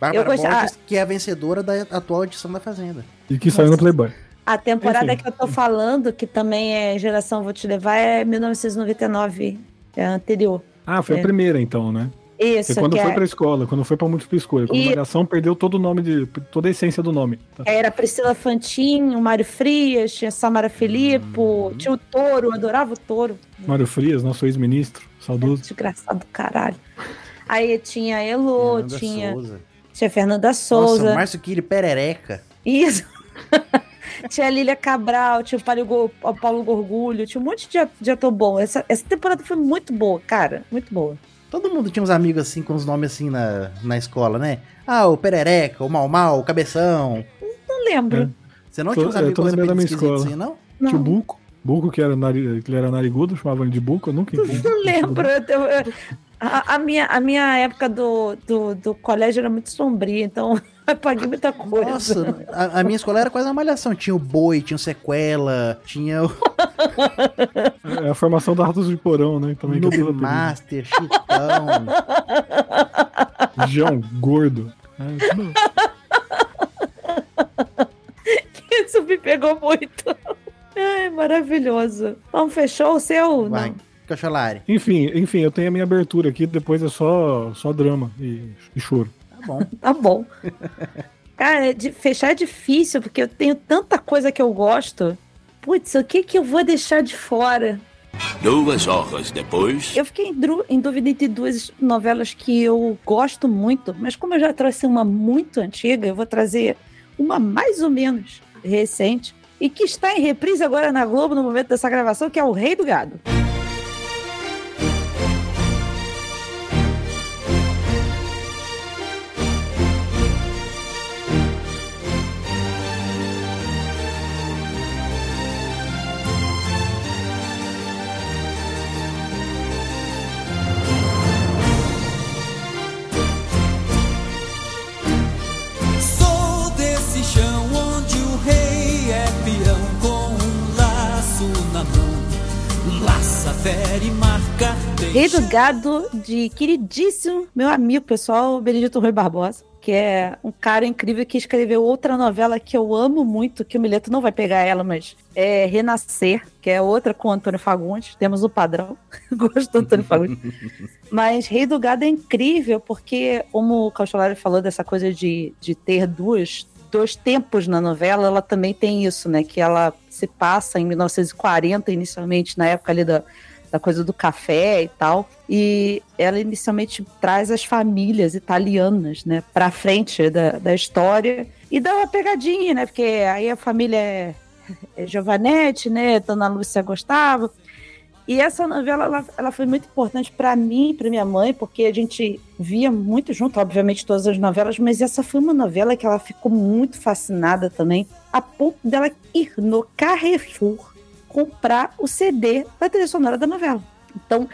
Bárbara Eu gostava- Borges, que é a vencedora da atual edição da Fazenda. E que saiu no Playboy. A temporada Enfim. que eu tô falando, que também é Geração Vou Te Levar, é 1999, é a anterior. Ah, foi É. a primeira então, né? Isso, quando que foi é- pra escola, quando foi pra múltipla escolha. Quando E- a Malhação perdeu todo o nome de. toda a essência do nome. Tá. era a Priscila Fantin, o Mário Frias, tinha a Samara Filippo, tinha o Touro, eu adorava o Touro. Mário Frias, nosso ex-ministro, saudoso. Desgraçado do caralho. Aí tinha a Elo, Fernanda tinha, Souza. tinha a Fernanda Nossa, Souza. o Márcio Kiri Perereca. Isso. [LAUGHS] tinha a Lília Cabral, tinha o Paulo, o Paulo Gorgulho, tinha um monte de, a- de ator bom. Essa, essa temporada foi muito boa, cara. Muito boa. Todo mundo tinha uns amigos assim, com os nomes assim na, na escola, né? Ah, o Perereca, o Mal Mal, o Cabeção. Não lembro. É. Você não Tô- tinha uns eu amigos tô com os lembrando da minha escola. assim, não? Tinha o Não, Buco. Buco, que, era nari... que ele era narigudo, chamavam ele de Buco, eu nunca [LAUGHS] entendi. não lembro. Eu- eu- a, a minha, a minha época do, do, do colégio era muito sombria, então [LAUGHS] eu paguei muita coisa. Nossa, a, a minha escola era quase uma malhação. Tinha o Boi, tinha o Sequela, tinha o É a formação da Ratos de Porão, né? Também que é Noob tudo apelido. Master, Chitão. João Gordo. É, Isso me pegou muito. Ai, maravilhoso. Vamos, fechou o seu? Vai, Não. Enfim, enfim, eu tenho a minha abertura aqui, depois é só, só drama e, e choro. Tá bom. [LAUGHS] Tá bom. Cara, é de- fechar é difícil, porque eu tenho tanta coisa que eu gosto. Putz, o que que eu vou deixar de fora? Duas horas depois. Eu fiquei em, em dúvida entre duas novelas que eu gosto muito, mas como eu já trouxe uma muito antiga, eu vou trazer uma mais ou menos recente e que está em reprise agora na Globo no momento dessa gravação, que é O Rei do Gado. Rei do. Gado, de queridíssimo meu amigo pessoal, Benedito Rui Barbosa, que é um cara incrível que escreveu outra novela que eu amo muito, que o Mileto não vai pegar ela, mas é Renascer, que é outra com o Antônio Fagundes. Temos o padrão. [LAUGHS] Gosto do Antônio Fagundes. [LAUGHS] Mas Rei do Gado é incrível, porque, como o Caucholari falou dessa coisa de, de ter duas, dois tempos na novela, ela também tem isso, né? Que ela se passa em 1940, inicialmente, na época ali da, da coisa do café e tal. E ela inicialmente traz as famílias italianas, né, pra frente da, da história e dá uma pegadinha, né? Porque aí a família é, é Giovanetti, né? Dona Lúcia gostava. E essa novela ela, ela foi muito importante para mim para minha mãe, porque a gente via muito junto, obviamente, todas as novelas, mas essa foi uma novela que ela ficou muito fascinada também, a ponto dela ir no Carrefour comprar o CD da trilha sonora da novela. Então,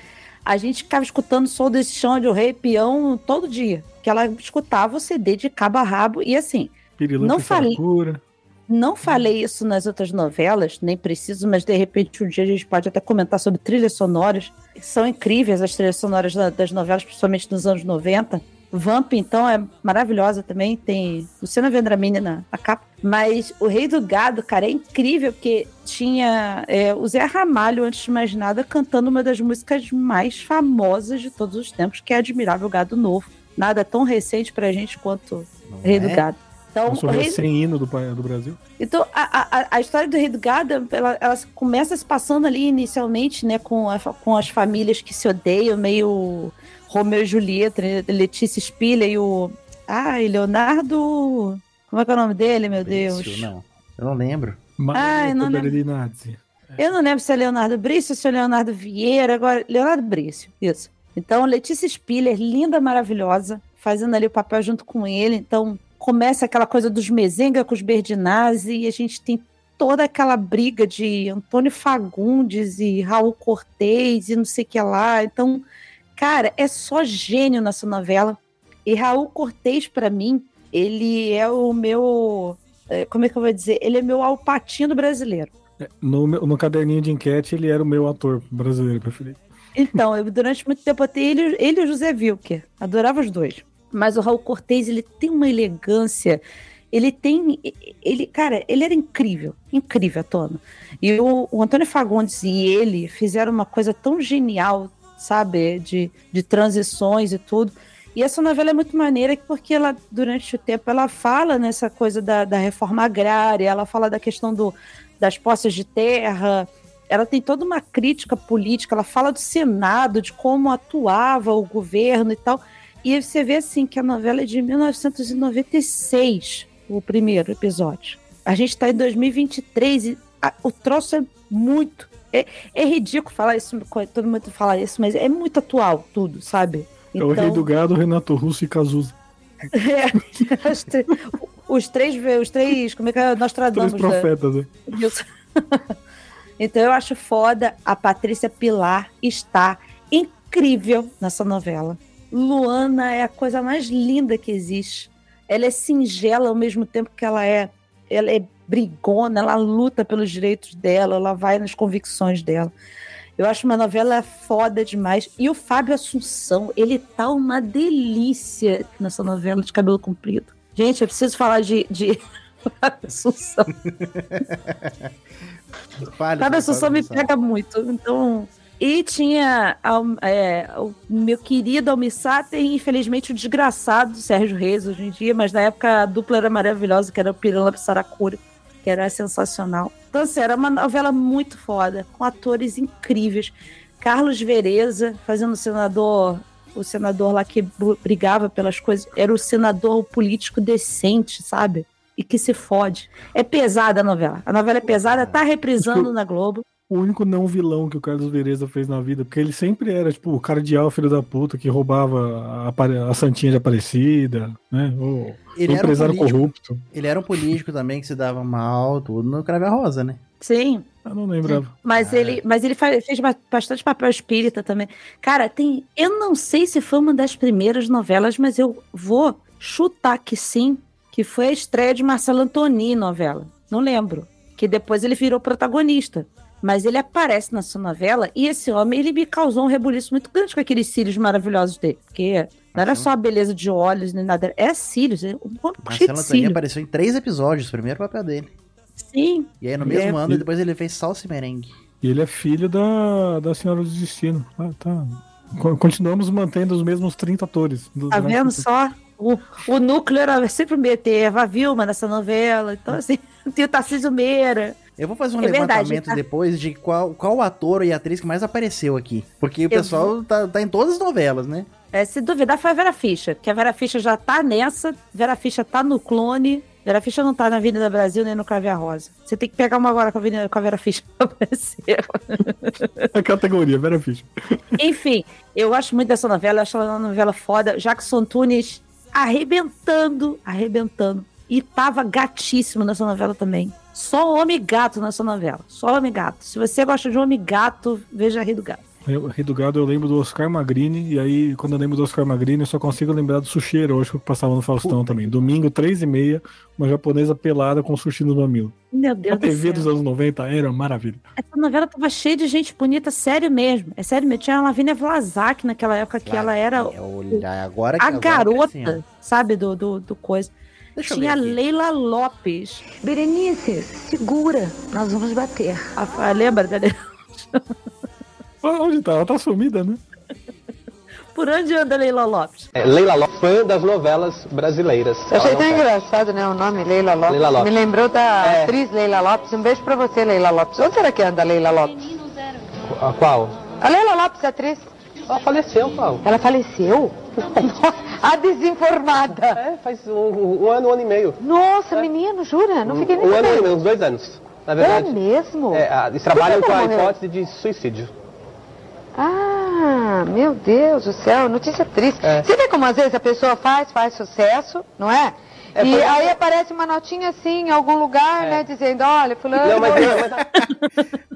a gente ficava escutando Sou desse chão de o Rei Peão todo dia, que ela escutava o CD de cabo a rabo e assim, Pirilampo Não falei. Não falei isso nas outras novelas, nem preciso, mas de repente um dia a gente pode até comentar sobre trilhas sonoras. São incríveis as trilhas sonoras da- das novelas, principalmente nos anos 90. Vamp, então, é maravilhosa também. Tem Luciana Vendramini na, na capa. Mas o Rei do Gado, cara, é incrível, porque tinha é, o Zé Ramalho, antes de mais nada, cantando uma das músicas mais famosas de todos os tempos, que é Admirável Gado Novo. Nada tão recente pra gente quanto Não Rei do é? Gado. Então, Nosso o Rei- recém-hino do, pa- do Brasil. Então, a, a, a história do Rei do Gado, ela, ela começa se passando ali inicialmente, né, com, a- com as famílias que se odeiam, meio Romeu e Julieta, né, Letícia Spiller e o. Ai, Leonardo. Como é que é o nome dele, meu Deus? Não. Eu não lembro. Ai, não lembro. Eu não lembro se é Leonardo Brício ou se é Leonardo Vieira, agora, Leonardo Brício, isso. Então, Letícia Spiller, linda, maravilhosa, fazendo ali o papel junto com ele. Então, começa aquela coisa dos Mezenga com os Berdinazzi, e a gente tem toda aquela briga de Antônio Fagundes e Raul Cortez e não sei o que lá. Então, cara, é só gênio nessa novela. E Raul Cortez, pra mim, ele é o meu. eh, Como é que eu vou dizer? Ele é meu alpatino brasileiro. No, meu- no caderninho de enquete, ele era o meu ator brasileiro preferido. Então, eu, durante muito tempo eu tenho ele, ele e o José Wilker. Adorava os dois. Mas o Raul Cortez, ele tem uma elegância. Ele tem. Ele, cara, ele era incrível. Incrível, Tono. E o, o Antônio Fagundes e ele fizeram uma coisa tão genial, sabe? De, de transições e tudo. E essa novela é muito maneira porque ela, durante o tempo, ela fala nessa coisa da, da reforma agrária, ela fala da questão do, das posses de terra, ela tem toda uma crítica política, ela fala do Senado, de como atuava o governo e tal. E você vê assim que a novela é de 1996, o primeiro episódio. A gente está em 2023 e a- o troço é muito. É, é ridículo falar isso, todo mundo fala isso, mas é muito atual tudo, sabe? É o Rei do Gado, Renato Russo e Cazuza. [LAUGHS] É, os, três, os três, como é que é? Nós Três traduzimos. né? profetas, né? Isso. [LAUGHS] então eu acho foda. A Patrícia Pilar está incrível nessa novela. Luana é a coisa mais linda que existe. Ela é singela ao mesmo tempo que ela é, ela é brigona, ela luta pelos direitos dela, ela vai nas convicções dela. Eu acho uma novela foda demais. E o Fábio Assunção, ele tá uma delícia nessa novela de cabelo comprido. Gente, eu preciso falar de, de [LAUGHS] Fábio Assunção. [LAUGHS] Fábio Assunção me pega muito. Então. E tinha é, o meu querido Almissater e, infelizmente, o desgraçado Sérgio Reis hoje em dia, mas na época a dupla era maravilhosa, que era o Pirula Saracura, que era sensacional. Então, assim, era uma novela muito foda, com atores incríveis. Carlos Vereza fazendo o senador, o senador lá que br- brigava pelas coisas, era o senador político decente, sabe? E que se fode. É pesada a novela. A novela é pesada, tá reprisando na Globo. O único não vilão que o Carlos Vereza fez na vida, porque ele sempre era, tipo, o cardeal filho da puta que roubava a, a santinha de Aparecida, né? O, Ele o era um empresário político. corrupto. Ele era um político também que se dava mal, tudo no Crave a Rosa, né? Sim. Eu não lembrava. Mas ele, mas ele fa- fez ba- bastante papel espírita também. Cara, tem. Eu não sei se foi uma das primeiras novelas, mas eu vou chutar que sim, que foi a estreia de Marcelo Antoni novela. Não lembro. Que depois ele virou protagonista. Mas ele aparece nessa novela e esse homem ele me causou um rebuliço muito grande com aqueles cílios maravilhosos dele. Porque não era só a beleza de olhos nem nada, é cílios. É um cheio Marcelo de cílios. apareceu em três episódios, o primeiro papel dele. Sim. E aí no Ele mesmo é- ano, depois ele fez Salsa e Merengue. E ele é filho da, da Senhora do Destino. Ah, tá. Co- Continuamos mantendo os mesmos 30 atores. Tá vendo só? O, o núcleo era sempre o. Tem Eva Vilma nessa novela. Então, assim, [LAUGHS] tem o Tarcísio Meira. Eu vou fazer um É verdade, levantamento tá? depois de qual, qual ator e atriz que mais apareceu aqui. Porque o Eu pessoal tá, tá em todas as novelas, né? É, se duvidar, foi a Vera Ficha. Que a Vera Ficha já tá nessa. Vera Ficha tá no clone. Vera Ficha não tá na Avenida Brasil nem no Crave a Rosa. Você tem que pegar uma agora com a, Avenida, com a Vera Ficha [LAUGHS] pra aparecer. A categoria, Vera Fischer. Enfim, eu gosto muito dessa novela, eu acho ela uma novela foda. Jackson Tunes arrebentando, arrebentando. E tava gatíssimo nessa novela também. Só homem gato nessa novela. Só homem gato. Se você gosta de homem gato, veja Rei do Gato. Eu, Rei do Gado eu lembro do Oscar Magrini, e aí quando eu lembro do Oscar Magrini eu só consigo lembrar do sushi erótico que passava no Faustão também. Domingo, três e meia, uma japonesa pelada com sushi no mamilo. Meu A Deus do TV céu. dos anos 90 era uma maravilha. Essa novela tava cheia de gente bonita, sério mesmo. É sério mesmo. Tinha a Lavínia Vlasak naquela época que ela era É o- agora que a agora garota, crescendo. sabe, do, do, do coisa. Deixa eu Tinha. Leila Lopes. Berenice, segura, nós vamos bater. A, a- lembra da Leila? Ah, Onde tá? Ela tá sumida, né? por onde anda Leila Lopes? É, Leila Lopes, fã das novelas brasileiras. Eu achei tão perde. engraçado, né? O nome Leila Lopes. Leila Lopes. Me lembrou da É. atriz Leila Lopes. Um beijo pra você, Leila Lopes. Onde será que anda a Leila Lopes? A qual? A Leila Lopes, atriz. Ela faleceu, Paulo. Ela faleceu? Nossa, [LAUGHS] a desinformada. É, faz um, um ano, um ano e meio. Nossa, menino, jura? Não fiquei nem Um ano e meio, uns dois anos. Na verdade. É mesmo? É, ah, eles trabalham com a morreu? hipótese de suicídio. Ah, meu Deus do céu, notícia triste. É. Você vê como às vezes a pessoa faz, faz sucesso, não é? É, e aí aparece uma notinha assim em algum lugar, né, dizendo, olha, fulano... Não, mas, mas [LAUGHS]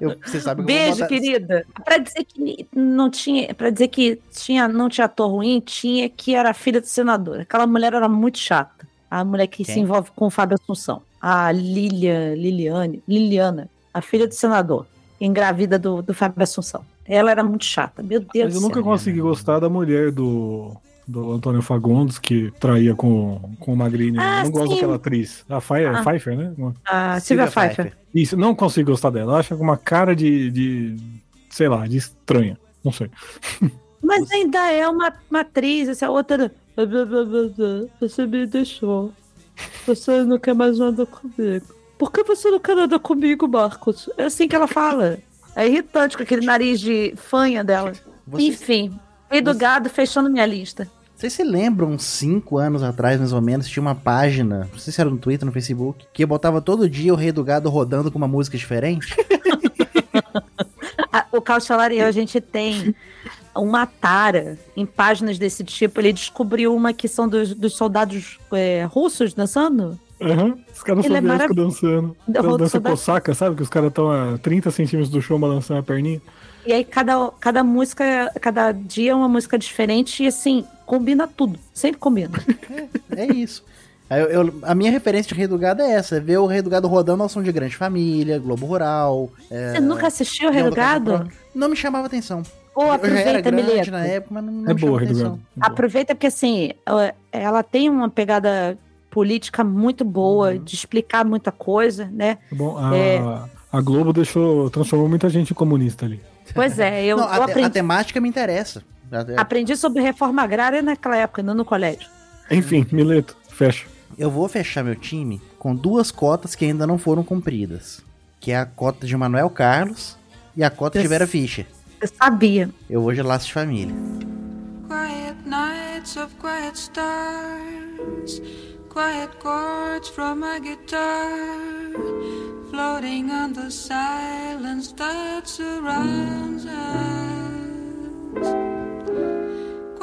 Eu- você sabe que Beijo, botar- querida. Pra dizer que não tinha, para dizer que tinha, não tinha ator ruim, tinha que era filha do senador. Aquela mulher era muito chata. A mulher que Quem? se envolve com o Fábio Assunção. A Lilia, Liliane, Liliana, a filha do senador, engravida do, do Fábio Assunção. Ela era muito chata. Meu Deus Mas eu nunca consegui gostar da mulher do, do Antônio Fagundes, que traía com, com o Magrini. Ah, eu não gosto sim. daquela atriz. A Pfeiffer, Ah. Pfeiffer né? A Silvia Pfeiffer. Isso, não consigo gostar dela. Com uma cara de, de. sei lá, de estranha. Não sei. [LAUGHS] Mas ainda é uma, uma atriz, essa outra. Você me deixou. Você não quer mais nada comigo. Por que você não quer nada comigo, Marcos? É assim que ela fala. É irritante com aquele nariz de fanha dela. Você- Enfim, Rei do Gado fechando minha lista. Vocês se lembram, uns 5 anos atrás, mais ou menos, tinha uma página, não sei se era no Twitter, no Facebook, que botava todo dia o Rei do Gado rodando com uma música diferente? [LAUGHS] A- o Cautelar e eu, a gente tem uma tara em páginas desse tipo. Ele descobriu uma que são dos, dos soldados é, russos dançando. Aham. Os caras Ele é soviéticos marav- dançando. Dança cosaca, sabe? Que os caras estão a 30 centímetros do chão balançando a perninha. E aí cada, cada música, cada dia é uma música diferente e assim, combina tudo. Sempre combina. É isso. Aí eu- eu- a minha referência de Rei do Gado é essa: é ver o Rei do Gado rodando ao som de Grande Família, Globo Rural. é, Você nunca assistiu o Rei Leão do da Casa Gado? Própria. Não me chamava atenção. Ou aproveita, grande Mileto. na época, mas não, não É me boa, chamava Rei do atenção. Gado. Aproveita porque assim, ela- ela tem uma pegada política muito boa, Uhum. de explicar muita coisa, né? Tá Bom, a, É. a Globo deixou, transformou muita gente em comunista ali. Pois é, eu, Não, eu a, te- a aprendi, temática me interessa. Aprendi sobre reforma agrária naquela época, não no colégio. Enfim, Mileto, fecha. Eu vou fechar meu time com duas cotas que ainda não foram cumpridas. Que é a cota de Manuel Carlos e a cota de Eu Vera s- Fischer. Eu sabia. Eu vou de Laços de Família. Quiet nights of quiet stars, quiet chords from my guitar, floating on the silence that surrounds us.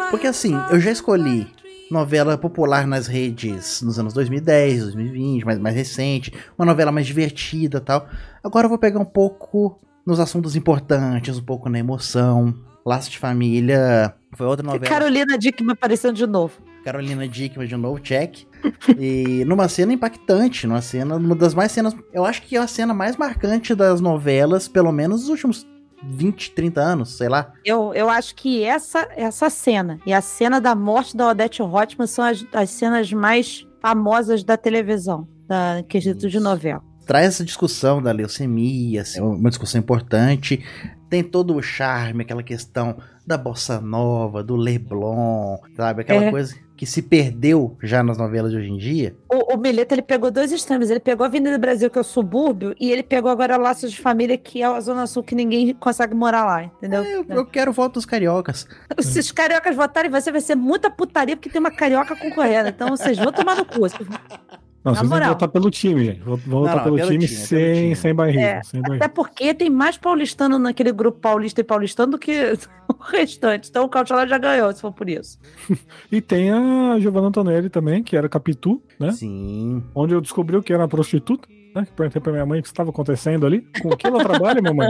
Porque assim, eu já escolhi novela popular nas redes nos anos 2010, 2020, mais, mais recente, uma novela mais divertida tal. Agora eu vou pegar um pouco nos assuntos importantes, um pouco na emoção. Laço de Família foi outra novela. Carolina Dickman aparecendo de novo. Carolina Dickman de novo, check. E numa cena impactante, numa cena, uma das mais cenas. Eu acho que é a cena mais marcante das novelas, pelo menos nos últimos 20, 30 anos, sei lá. Eu, eu acho que essa, essa cena e a cena da morte da Odete Roitman são as, as cenas mais famosas da televisão, da quesito de novela. traz essa discussão da leucemia, assim, uma discussão importante. Tem todo o charme, aquela questão da bossa nova, do Leblon, sabe? Aquela É. coisa que se perdeu já nas novelas de hoje em dia. O, o ele pegou dois extremos. Ele pegou a Avenida Brasil, que é o subúrbio, e ele pegou agora Laços de Família, que é a Zona Sul, que ninguém consegue morar lá, entendeu? Eu, eu quero voto dos cariocas. [LAUGHS] Se os cariocas votarem, você vai ser muita putaria, porque tem uma carioca concorrendo. Então, vocês vão tomar no cu. Não, Na vocês vão moral. votar pelo time, gente. Vão vão votar não, pelo, pelo time, time, pelo sem, time. sem barriga. É, sem Até barriga. porque tem mais paulistano naquele grupo paulista e paulistano do que [LAUGHS] o restante. Então o Cautelar já ganhou, se for por isso. [LAUGHS] E tem a Giovanna Antonelli também, que era Capitu, né? Sim. Onde eu descobri que era uma prostituta, né? Que perguntei pra minha mãe o que estava acontecendo ali. Com o que ela trabalha, mamãe?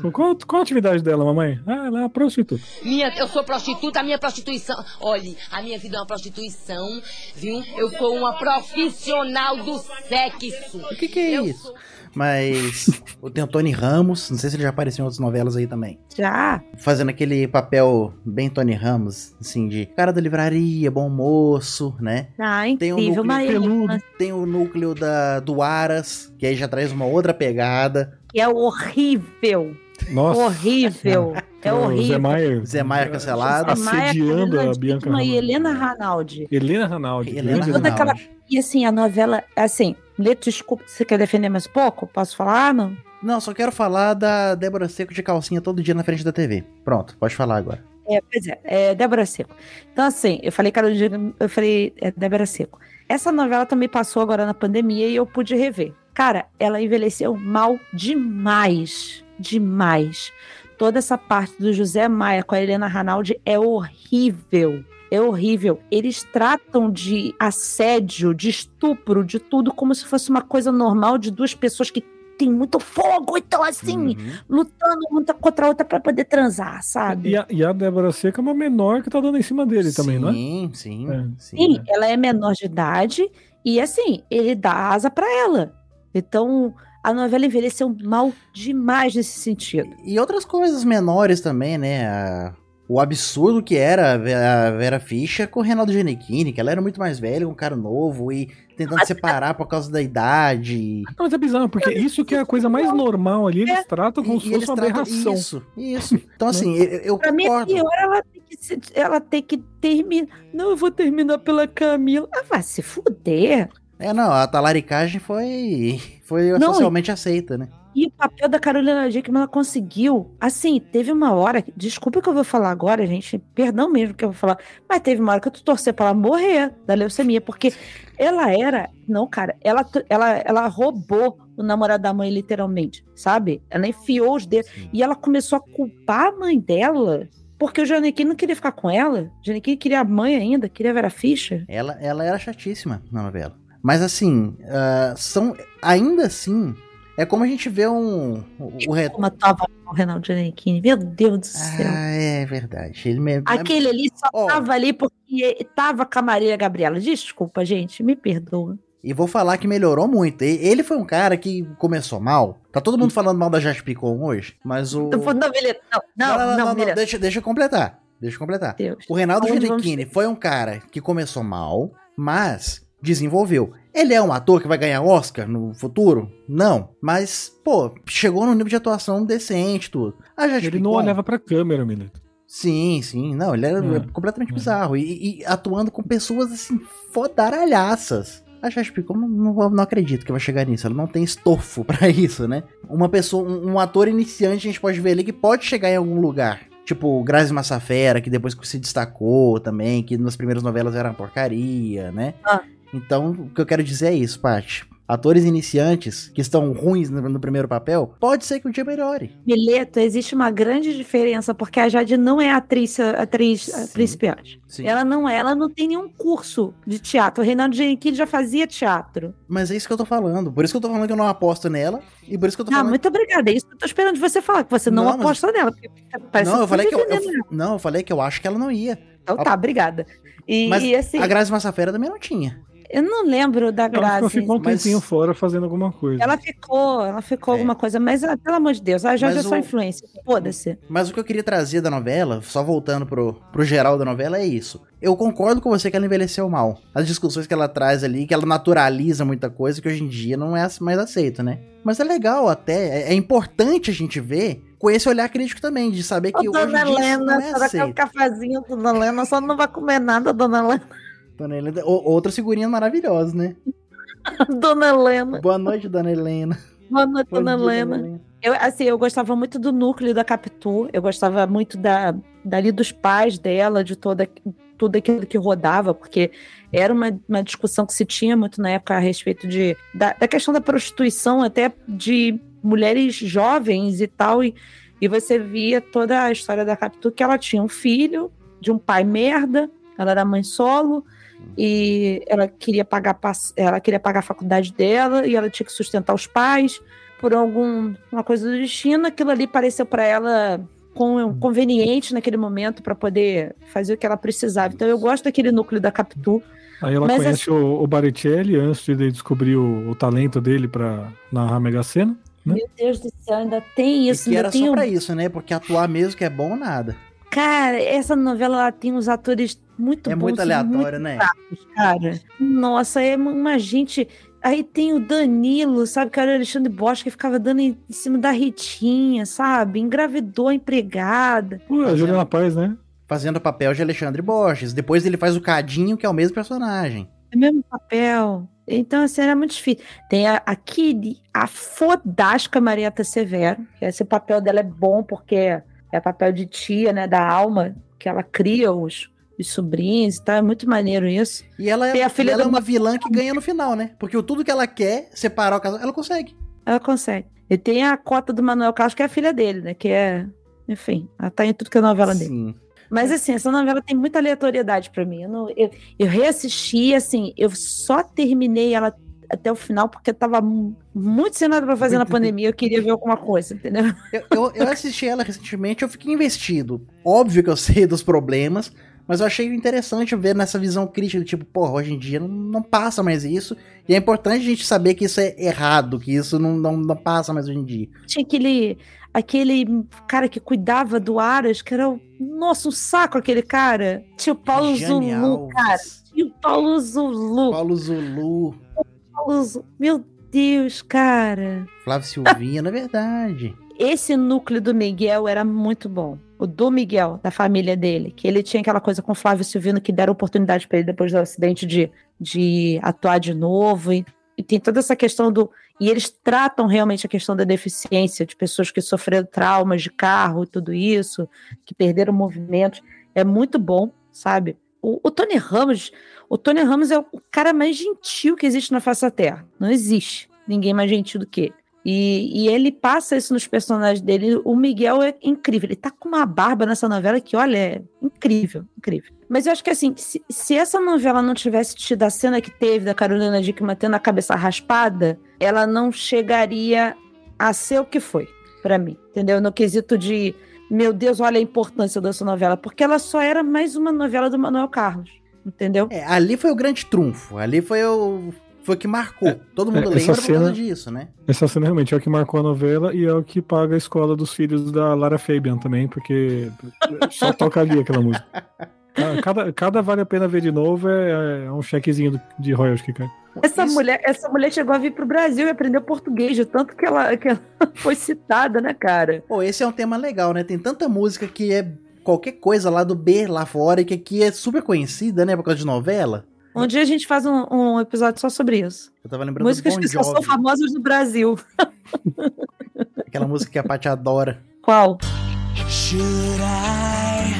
Com qual, qual a atividade dela, mamãe? Ah, ela é uma prostituta. Minha, eu sou prostituta, a minha prostituição. Olhe, a minha vida é uma prostituição, viu? Eu sou uma profissional do sexo. O que, que é isso? Mas tem o Tony Ramos, não sei se ele já apareceu em outras novelas aí também. Já. Fazendo aquele papel bem Tony Ramos, assim, de cara da livraria, bom moço, né? Ah, Tem o incrível. núcleo peludo, tem o núcleo da, do Aras, que aí já traz uma outra pegada. que é horrível. Nossa. Horrível. [LAUGHS] É O Zé horrível. Maia Zé Maia cancelado. Zé Maia, assediando Carolina a Bianca e. Helena Ranaldi. Helena Ranaldi. Helena grande Toda Ranaldi. aquela... E assim, a novela, assim, Leto, desculpa, você quer defender mais um pouco? Posso falar? Não. Não, só quero falar da Débora Seco de calcinha todo dia na frente da TV. Pronto, pode falar agora. É, pois é, é Débora Seco. Então, assim, eu falei Carolina, eu falei é, Débora Seco. Essa novela também passou agora na pandemia e eu pude rever. Cara, ela envelheceu mal demais. Demais. Toda essa parte do José Maia com a Helena Ranaldi é horrível. É horrível. Eles tratam de assédio, de estupro, de tudo como se fosse uma coisa normal de duas pessoas que têm muito fogo, então assim, Uhum. lutando uma contra a outra pra poder transar, sabe? E a, e a Débora Seca é uma menor que tá dando em cima dele também, não é? Sim, sim, É. sim. Sim, ela é menor de idade e assim, ele dá asa pra ela. Então, a novela envelheceu mal demais nesse sentido. E outras coisas menores também, né? A- O absurdo que era a Ve- a Vera Fischer com o Reinaldo Giannichini, que ela era muito mais velha, um cara novo e tentando separar por causa da idade. Não, mas é bizarro, porque isso que é a coisa mais normal ali, eles tratam como se fosse uma aberração. Isso, isso. Então, [LAUGHS] assim, eu, eu Pra mim, é concordo. pior ela tem que, se- ela tem que terminar. Não, eu vou terminar pela Camila. Ah, vai se fuder. É, não, a talaricagem foi, foi Não, socialmente aceita, né? E o papel da Carolina Dickman, ela conseguiu. Assim, teve uma hora. Desculpa o que eu vou falar agora, gente. Perdão mesmo que eu vou falar. Mas teve uma hora que eu tô torcendo pra ela morrer da leucemia. Porque ela era. Não, cara. Ela, ela, ela roubou o namorado da mãe, literalmente. Sabe? Ela enfiou os dedos. E ela começou a culpar a mãe dela. Porque o Janequim não queria ficar com ela. O Janequim queria a mãe ainda, queria a Vera Fischer. Ela, ela era chatíssima na novela. Mas assim, ah, são. Ainda assim, é como a gente vê um. O, o re- Como tava o Reinaldo Janequim. Meu Deus do céu. Ah, é verdade. Ele. Aquele ali só Ó. tava ali porque tava com a Maria Gabriela. Desculpa, gente, me perdoa. E vou falar que melhorou muito. Ele foi um cara que começou mal. Tá todo mundo falando mal da Jade Picon hoje, mas o. Não, não, não, não, não, não, Milena. deixa, deixa eu completar. Deixa eu completar. Deus. O Reinaldo vamos Giannichini foi um cara que começou mal, mas desenvolveu. Ele é um ator que vai ganhar Oscar no futuro? Não. Mas, pô, chegou num nível de atuação decente, tudo. A Jade Ele não Picon- olhava pra câmera, Mileto. Sim, sim. Não, ele era É. completamente bizarro. E, e atuando com pessoas, assim, fodaralhaças. A Jade Picon não, não, não acredito que vai chegar nisso. Ela não tem estofo [LAUGHS] pra isso, né? Uma pessoa, um, um ator iniciante, a gente pode ver ali que pode chegar em algum lugar. Tipo, o Grazi Massafera, que depois se destacou também, que nas primeiras novelas era uma porcaria, né? Ah. Então, o que eu quero dizer é isso, Paty. Atores iniciantes que estão ruins no, no primeiro papel, pode ser que um dia melhore. Mileto, existe uma grande diferença, porque a Jade não é atriz, atriz principiante. Sim. Ela não é, ela não tem nenhum curso de teatro. O Reinaldo Giannichini já fazia teatro. Mas é isso que eu tô falando. Por isso que eu tô falando que eu não aposto nela. E por isso que eu tô Ah, falando. muito obrigada. É isso que eu tô esperando de você falar, que você não, Não, mas- aposta nela. Porque parece não, eu falei tá que eu, eu-. Não, eu falei que eu acho que ela não ia. Então tá, obrigada. E, Mas e, assim, a Grazi Massafera também não tinha. Eu não lembro da Ela ficou, um mas- tempinho fora fazendo alguma coisa. Ela ficou, ela ficou alguma coisa, mas ah, pelo amor de Deus, a É. Mas é só o- influência. Foda-se. Mas o que eu queria trazer da novela, só voltando pro, pro geral da novela, é isso. Eu concordo com você que ela envelheceu mal. As discussões que ela traz ali, que ela naturaliza muita coisa que hoje em dia não é mais aceito, né? Mas é legal até, é, é importante a gente ver com esse olhar crítico também, de saber que Ô, hoje em dona dia isso Helena, não é um aceito. cafezinho, dona Helena, só não vai comer nada, dona Helena. Dona Helena, o- outra figurinha maravilhosa, né? [LAUGHS] Dona Helena. Boa noite, Dona Helena. Boa noite, dona dia, Helena. Helena. Eu, assim, eu gostava muito do núcleo da Capitu, eu gostava muito da, dali dos pais dela, de toda, tudo aquilo que rodava, porque era uma, uma discussão que se tinha muito na época a respeito de, da, da questão da prostituição, até de mulheres jovens e tal, e, e você via toda a história da Capitu, que ela tinha um filho de um pai merda, ela era mãe solo, e ela queria pagar ela queria pagar a faculdade dela e ela tinha que sustentar os pais por alguma coisa do destino aquilo ali pareceu para ela com- conveniente naquele momento para poder fazer o que ela precisava então eu gosto daquele núcleo da Capitu Aí ela Mas conhece o, o Baricelli antes de descobrir o, o talento dele pra narrar a Mega Sena. Né? meu Deus do céu ainda tem isso e que era tem só pra isso, né? Porque atuar mesmo que é bom, nada. cara essa novela ela tem uns atores muito É bons muito aleatório, muito né? cara nossa é uma gente Aí tem o Danilo, sabe, que era o Alexandre Bosch, que ficava dando em em cima da Ritinha, sabe? Engravidou a empregada. Pô, a Juliana Paz, né? Fazendo o papel de Alexandre Borges. Depois ele faz o Cadinho, que é o mesmo personagem. É o mesmo papel. Então, assim, era muito difícil. Tem a, a Kid, a fodástica Marieta Severo, esse papel dela é bom porque é papel de tia, né, da alma, que ela cria os, os sobrinhos e tal. É muito maneiro isso. E ela, Tem é, a filha ela é uma vilã que ganha no final, né? Porque o tudo que ela quer, separar o casal, ela consegue. Ela consegue. E tem a cota do Manuel Carlos, que é a filha dele, né? Que é. Enfim, ela tá em tudo que é novela dele. Sim. Mas assim, essa novela tem muita aleatoriedade pra mim. Eu, não- eu, eu reassisti, assim, eu só terminei ela até o final porque tava mu- muito sem nada pra fazer na [LAUGHS] pandemia. Eu queria ver alguma coisa, entendeu? Eu, eu, eu assisti ela recentemente, eu fiquei investido. Óbvio que eu sei dos problemas, mas eu achei interessante ver nessa visão crítica, tipo, porra, hoje em dia não, não passa mais isso. E é importante a gente saber que isso é errado, que isso não, não, não passa mais hoje em dia. Tinha aquele, aquele cara que cuidava do Aras, que era o. Nossa, um saco aquele cara. Tinha o Paulo Jane Zulu, cara. Tinha o Paulo Zulu. Paulo Zulu, Paulo Zulu. Meu Deus, cara. Flávio Silvinha, na verdade. esse núcleo do Miguel era muito bom. O do Miguel, da família dele, que ele tinha aquela coisa com o Flávio Silvino que deram oportunidade para ele depois do acidente de, de atuar de novo. E, e tem toda essa questão do. E eles tratam realmente a questão da deficiência, de pessoas que sofreram traumas de carro e tudo isso, que perderam movimentos. É muito bom, sabe? O, o Tony Ramos, o Tony Ramos é o cara mais gentil que existe na face da Terra. Não existe ninguém mais gentil do que ele. E, e ele passa isso nos personagens dele. O Miguel é incrível. Ele tá com uma barba nessa novela que, olha, é incrível, incrível. Mas eu acho que assim, se, se essa novela não tivesse tido a cena que teve da Carolina Dickman tendo a cabeça raspada, ela não chegaria a ser o que foi, pra mim. Entendeu? No quesito de, meu Deus, olha a importância dessa novela. Porque ela só era mais uma novela do Manuel Carlos. Entendeu? É, ali foi o grande trunfo. Ali foi o. Foi o que marcou. Todo mundo é, lembra por causa cena- disso, né? Essa cena realmente é o que marcou a novela e é o que paga a escola dos filhos da Lara Fabian também, porque só toca ali aquela música. Cada, cada vale a pena ver de novo é, é um chequezinho do- de royalties que cai. Essa mulher, essa mulher chegou a vir pro Brasil e aprendeu português, de tanto que ela, que ela [LAUGHS] foi citada, né, cara? Pô, esse é um tema legal, né? Tem tanta música que é qualquer coisa lá do B lá fora e que aqui é super conhecida, né? Por causa de novela. Um dia a gente faz um, um episódio só sobre isso. Eu tava lembrando Músicas do Bon que só são famosas no Brasil. [LAUGHS] aquela música que a Paty adora. Qual? Should I?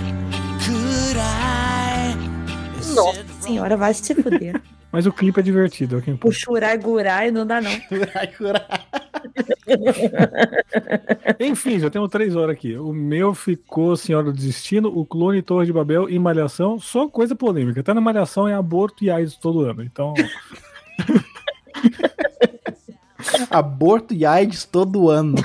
Could I? Nossa senhora, vai se fuder. [LAUGHS] Mas o clipe é divertido, é o que O churai gurai não dá não. [LAUGHS] Enfim, já temos três horas aqui. O meu ficou Senhora do Destino, o Clone Torre de Babel e Malhação. Só coisa polêmica. Até na Malhação é aborto e AIDS todo ano. Então, [LAUGHS] Aborto e AIDS todo ano.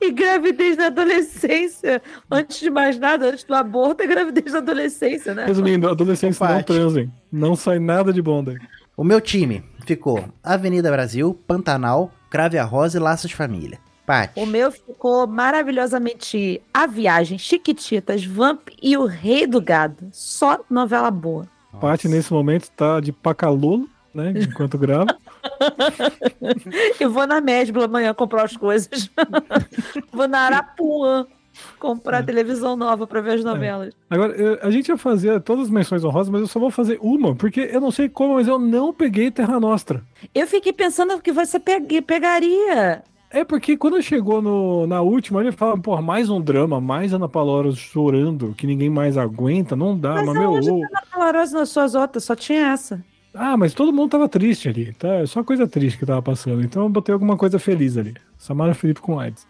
E gravidez na adolescência. Antes de mais nada, antes do aborto, é gravidez na adolescência, né? resumindo, adolescentes não transem. Não sai nada de bom daí. O meu time ficou Avenida Brasil, Pantanal, Crave a Rosa e Laços de Família. Paty. O meu ficou maravilhosamente A Viagem, Chiquititas, Vamp e O Rei do Gado. Só novela boa. Paty, nesse momento, tá de pacalolo, né? Enquanto grava. [LAUGHS] Eu vou na Mesbla amanhã comprar as coisas. [LAUGHS] vou na Arapuã comprar televisão nova pra ver as novelas. Agora, eu- a gente ia fazer todas as menções honrosas, mas eu só vou fazer uma, porque eu não sei como, mas eu não peguei Terra Nostra. Eu fiquei pensando que você pegue- pegaria. É porque quando chegou no, na última, ele fala, pô, mais um drama, mais Ana Paula chorando, que ninguém mais aguenta, não dá, mas, Mas meu. ô- tá na Dolorosa nas suas outras? Só tinha essa. Ah, mas todo mundo tava triste ali, tá? É Só coisa triste que tava passando. Então eu botei alguma coisa feliz ali. Samara Felipe com AIDS.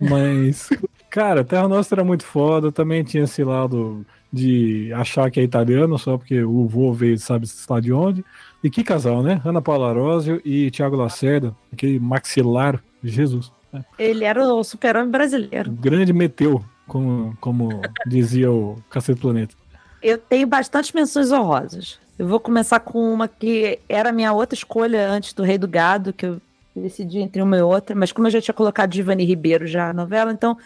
Mas, [LAUGHS] cara, Terra Nostra era muito foda. Também tinha esse lado de achar que é italiano só porque o vô veio, sabe se lá de onde. E que casal, né? Ana Paula Arósio e Thiago Lacerda, aquele maxilar. Jesus. Ele era o super-homem brasileiro. Grande meteu, como, como dizia o Cacete Planeta. Eu tenho bastante menções honrosas. Eu vou começar com uma que era a minha outra escolha antes do Rei do Gado, que eu decidi entre uma e outra, mas como eu já tinha colocado Divani Ribeiro já na novela, então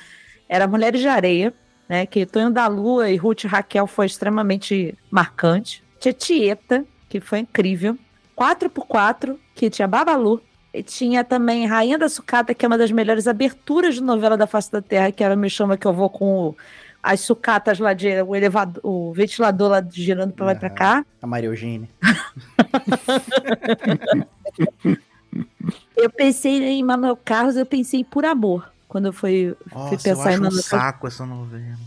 era Mulheres de Areia, né? Que Tonho da Lua e Ruth Raquel foi extremamente marcante. Tinha Tieta, que foi incrível. 4x4, que tinha Babalu. E tinha também Rainha da Sucata, que é uma das melhores aberturas de novela da face da Terra, que ela me chama que eu vou com o- as sucatas lá de o elevador, o ventilador lá girando pra lá e pra cá. A Maria Eugênia. [LAUGHS] Eu pensei em Manuel Carlos, eu pensei em Por Amor, quando eu fui, fui Nossa, eu pensar em acho um Manuel Carlos. saco essa novela.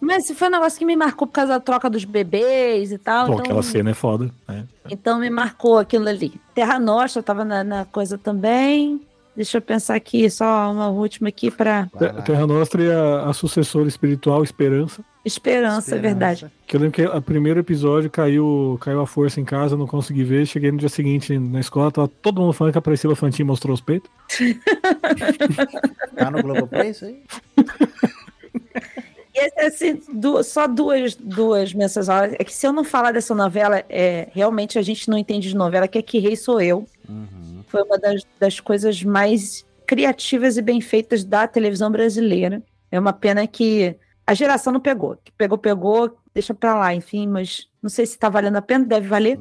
Mas foi um negócio que me marcou por causa da troca dos bebês e tal. Pô, então... aquela cena é foda. né? Então me marcou aquilo ali. Terra Nostra tava na, na coisa também. Deixa eu pensar aqui, só uma última aqui para Te- Terra Nostra e a, a sucessora espiritual, Esperança. Esperança, é verdade. Que eu lembro que o primeiro episódio caiu, caiu a força em casa, não consegui ver. Cheguei no dia seguinte na escola, tava todo mundo falando que a Priscila Fantin mostrou os peitos. [LAUGHS] Tá no Globoplay isso aí? Esse, assim, du- só duas, duas ó. É que se eu não falar dessa novela, é, realmente a gente não entende de novela, que é Que Rei Sou Eu. Foi uma das, das coisas mais criativas e bem feitas da televisão brasileira. É uma pena que a geração não pegou. Que pegou, pegou, deixa pra lá, enfim, mas não sei se tá valendo a pena, deve valer.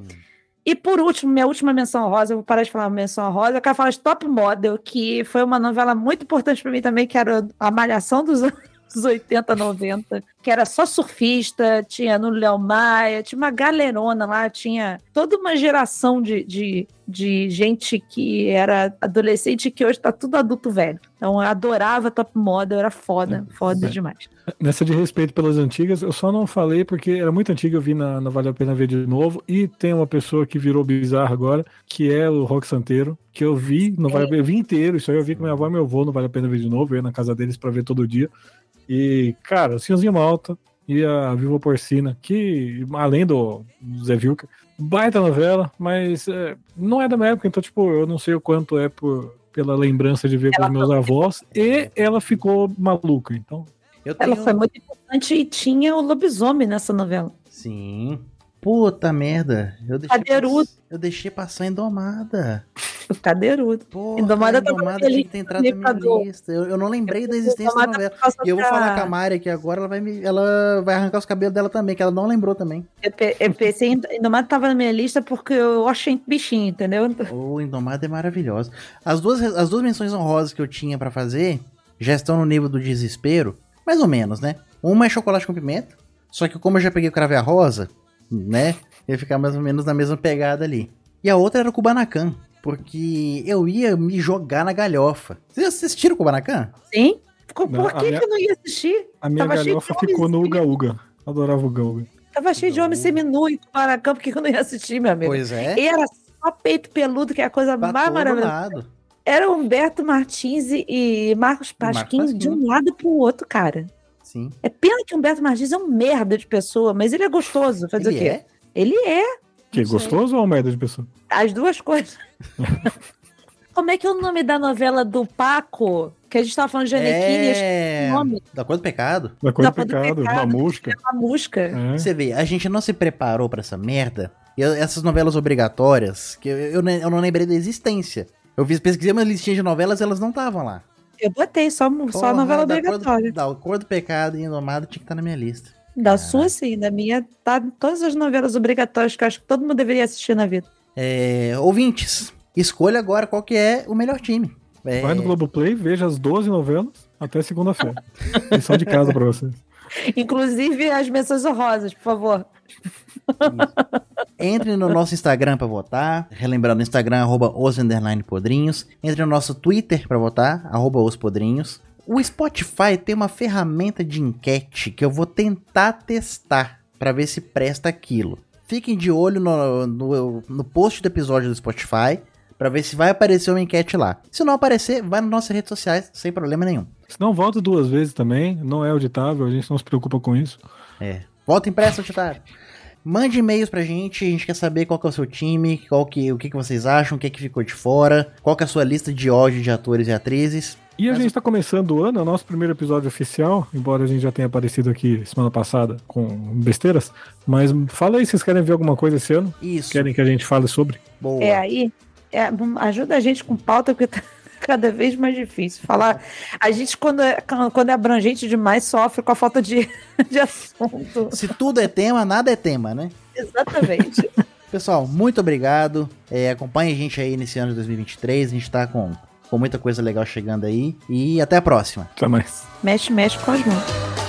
E por último, minha última menção rosa, eu vou parar de falar menção rosa, eu quero falar de Top Model, que foi uma novela muito importante pra mim também, que era a malhação dos anos 80, 90, que era só surfista, tinha no Léo Maia, tinha uma galerona lá, tinha toda uma geração de, de, de gente que era adolescente e que hoje tá tudo adulto velho. Então eu adorava Top Model, era foda, foda É. demais. Nessa de respeito pelas antigas, eu só não falei porque era muito antiga, eu vi na, na Vale a Pena Ver de novo. E tem uma pessoa que virou bizarra agora, que é o Rock Santeiro, que eu vi, no vale, eu vi inteiro, isso aí eu vi com minha avó e meu avô, não vale a pena ver de novo, eu ia na casa deles pra ver todo dia. E, cara, o Senhorzinho Malta e a Viva Porcina, que, além do, do Zé Vilker, baita novela, mas é, não é da minha época, então, tipo, eu não sei o quanto é por, pela lembrança de ver com os meus avós, e ela ficou maluca, então. Eu Ela foi muito importante e tinha o lobisomem nessa novela. Sim. Puta merda. Eu deixei, Cadeirudo. eu deixei passar Indomada. O [LAUGHS] Cadeirudo. Porra, Indomada Indomada tinha que ter entrado na minha lista. Eu, eu não lembrei da existência da novela. E eu vou da- falar com a Mari aqui agora, ela vai, me, ela vai arrancar os cabelos dela também, que ela não lembrou também. Eu, eu pensei Indomada tava na minha lista porque eu achei bichinho, entendeu? O Indomada é maravilhosa. As duas, as duas menções honrosas que eu tinha pra fazer já estão no nível do desespero, mais ou menos, né? Uma é chocolate com pimenta, só que como eu já peguei o crave a rosa, né? Ia ficar mais ou menos na mesma pegada ali. E a outra era o Kubanacan, porque eu ia me jogar na galhofa. Vocês assistiram o Kubanacan? Sim. Não, por a que, minha- que eu não ia assistir? A minha Tava galhofa ficou no Uga Uga. Adorava o Uga Uga. Tava cheio de homem seminu e Paracan, por que que eu não ia assistir, meu amigo? Pois é. E era só peito peludo, que é a coisa Pra mais maravilhosa. lado. Era Humberto Martins e- Marcos Marcos Pasquim Pasquim. de um lado pro outro, cara. Sim. É pena que o Humberto Martins é um merda de pessoa, mas ele é gostoso. Fazer Ele o quê? é? Ele é. Que gostoso ou merda de pessoa? As duas coisas. [LAUGHS] Como é que é o nome da novela do Paco? Que a gente tava falando de Janequine, É... o nome. Da cor do pecado. Da coisa Da do pecado, Pecado. mamusca. A música. É. Você vê, a gente não se preparou pra essa merda. E essas novelas obrigatórias, que eu, eu, eu não lembrei da existência. Eu fiz, pesquisei uma listinha de novelas elas não estavam lá. Eu botei só, só a novela da obrigatória. Cor do, da Cor do Pecado e Indomada tinha que estar na minha lista. Da sua, sim. Da minha, tá em todas as novelas obrigatórias que eu acho que todo mundo deveria assistir na vida. É, ouvintes, escolha agora qual que é o melhor time. É, Vai no Globoplay, veja as 12 novelas até segunda-feira. [LAUGHS] Lição de casa pra vocês. Inclusive as menções honrosas, por favor. Entre no nosso Instagram pra votar. Relembrando, Instagram, arroba os podrinhos. Entre no nosso Twitter pra votar, arroba os podrinhos. O Spotify tem uma ferramenta de enquete que eu vou tentar testar pra ver se presta aquilo. Fiquem de olho no, no, no post do episódio do Spotify pra ver se vai aparecer uma enquete lá. Se não aparecer, vai nas nossas redes sociais sem problema nenhum. Se não, volta duas vezes também. Não é auditável, a gente não se preocupa com isso. É. Volta impresso, Titaro. Mande e-mails pra gente, a gente quer saber qual que é o seu time, qual que, o que, que vocês acham, o que, que ficou de fora, qual que é a sua lista de ódio de atores e atrizes. E a gente tá começando o ano, é o nosso primeiro episódio oficial, embora a gente já tenha aparecido aqui semana passada com besteiras. Mas fala aí, vocês querem ver alguma coisa esse ano? Isso. Querem que a gente fale sobre? Boa. É aí. é, ajuda a gente com pauta, porque tá cada vez mais difícil. Falar. A gente, quando é, quando é abrangente demais, sofre com a falta de, [LAUGHS] de assunto. Se tudo é tema, nada é tema, né? Exatamente. [LAUGHS] Pessoal, muito obrigado. É, acompanhe a gente aí nesse ano de 2023. A gente tá com, com muita coisa legal chegando aí. E até a próxima. Até mais. Mexe, mexe com as mãos.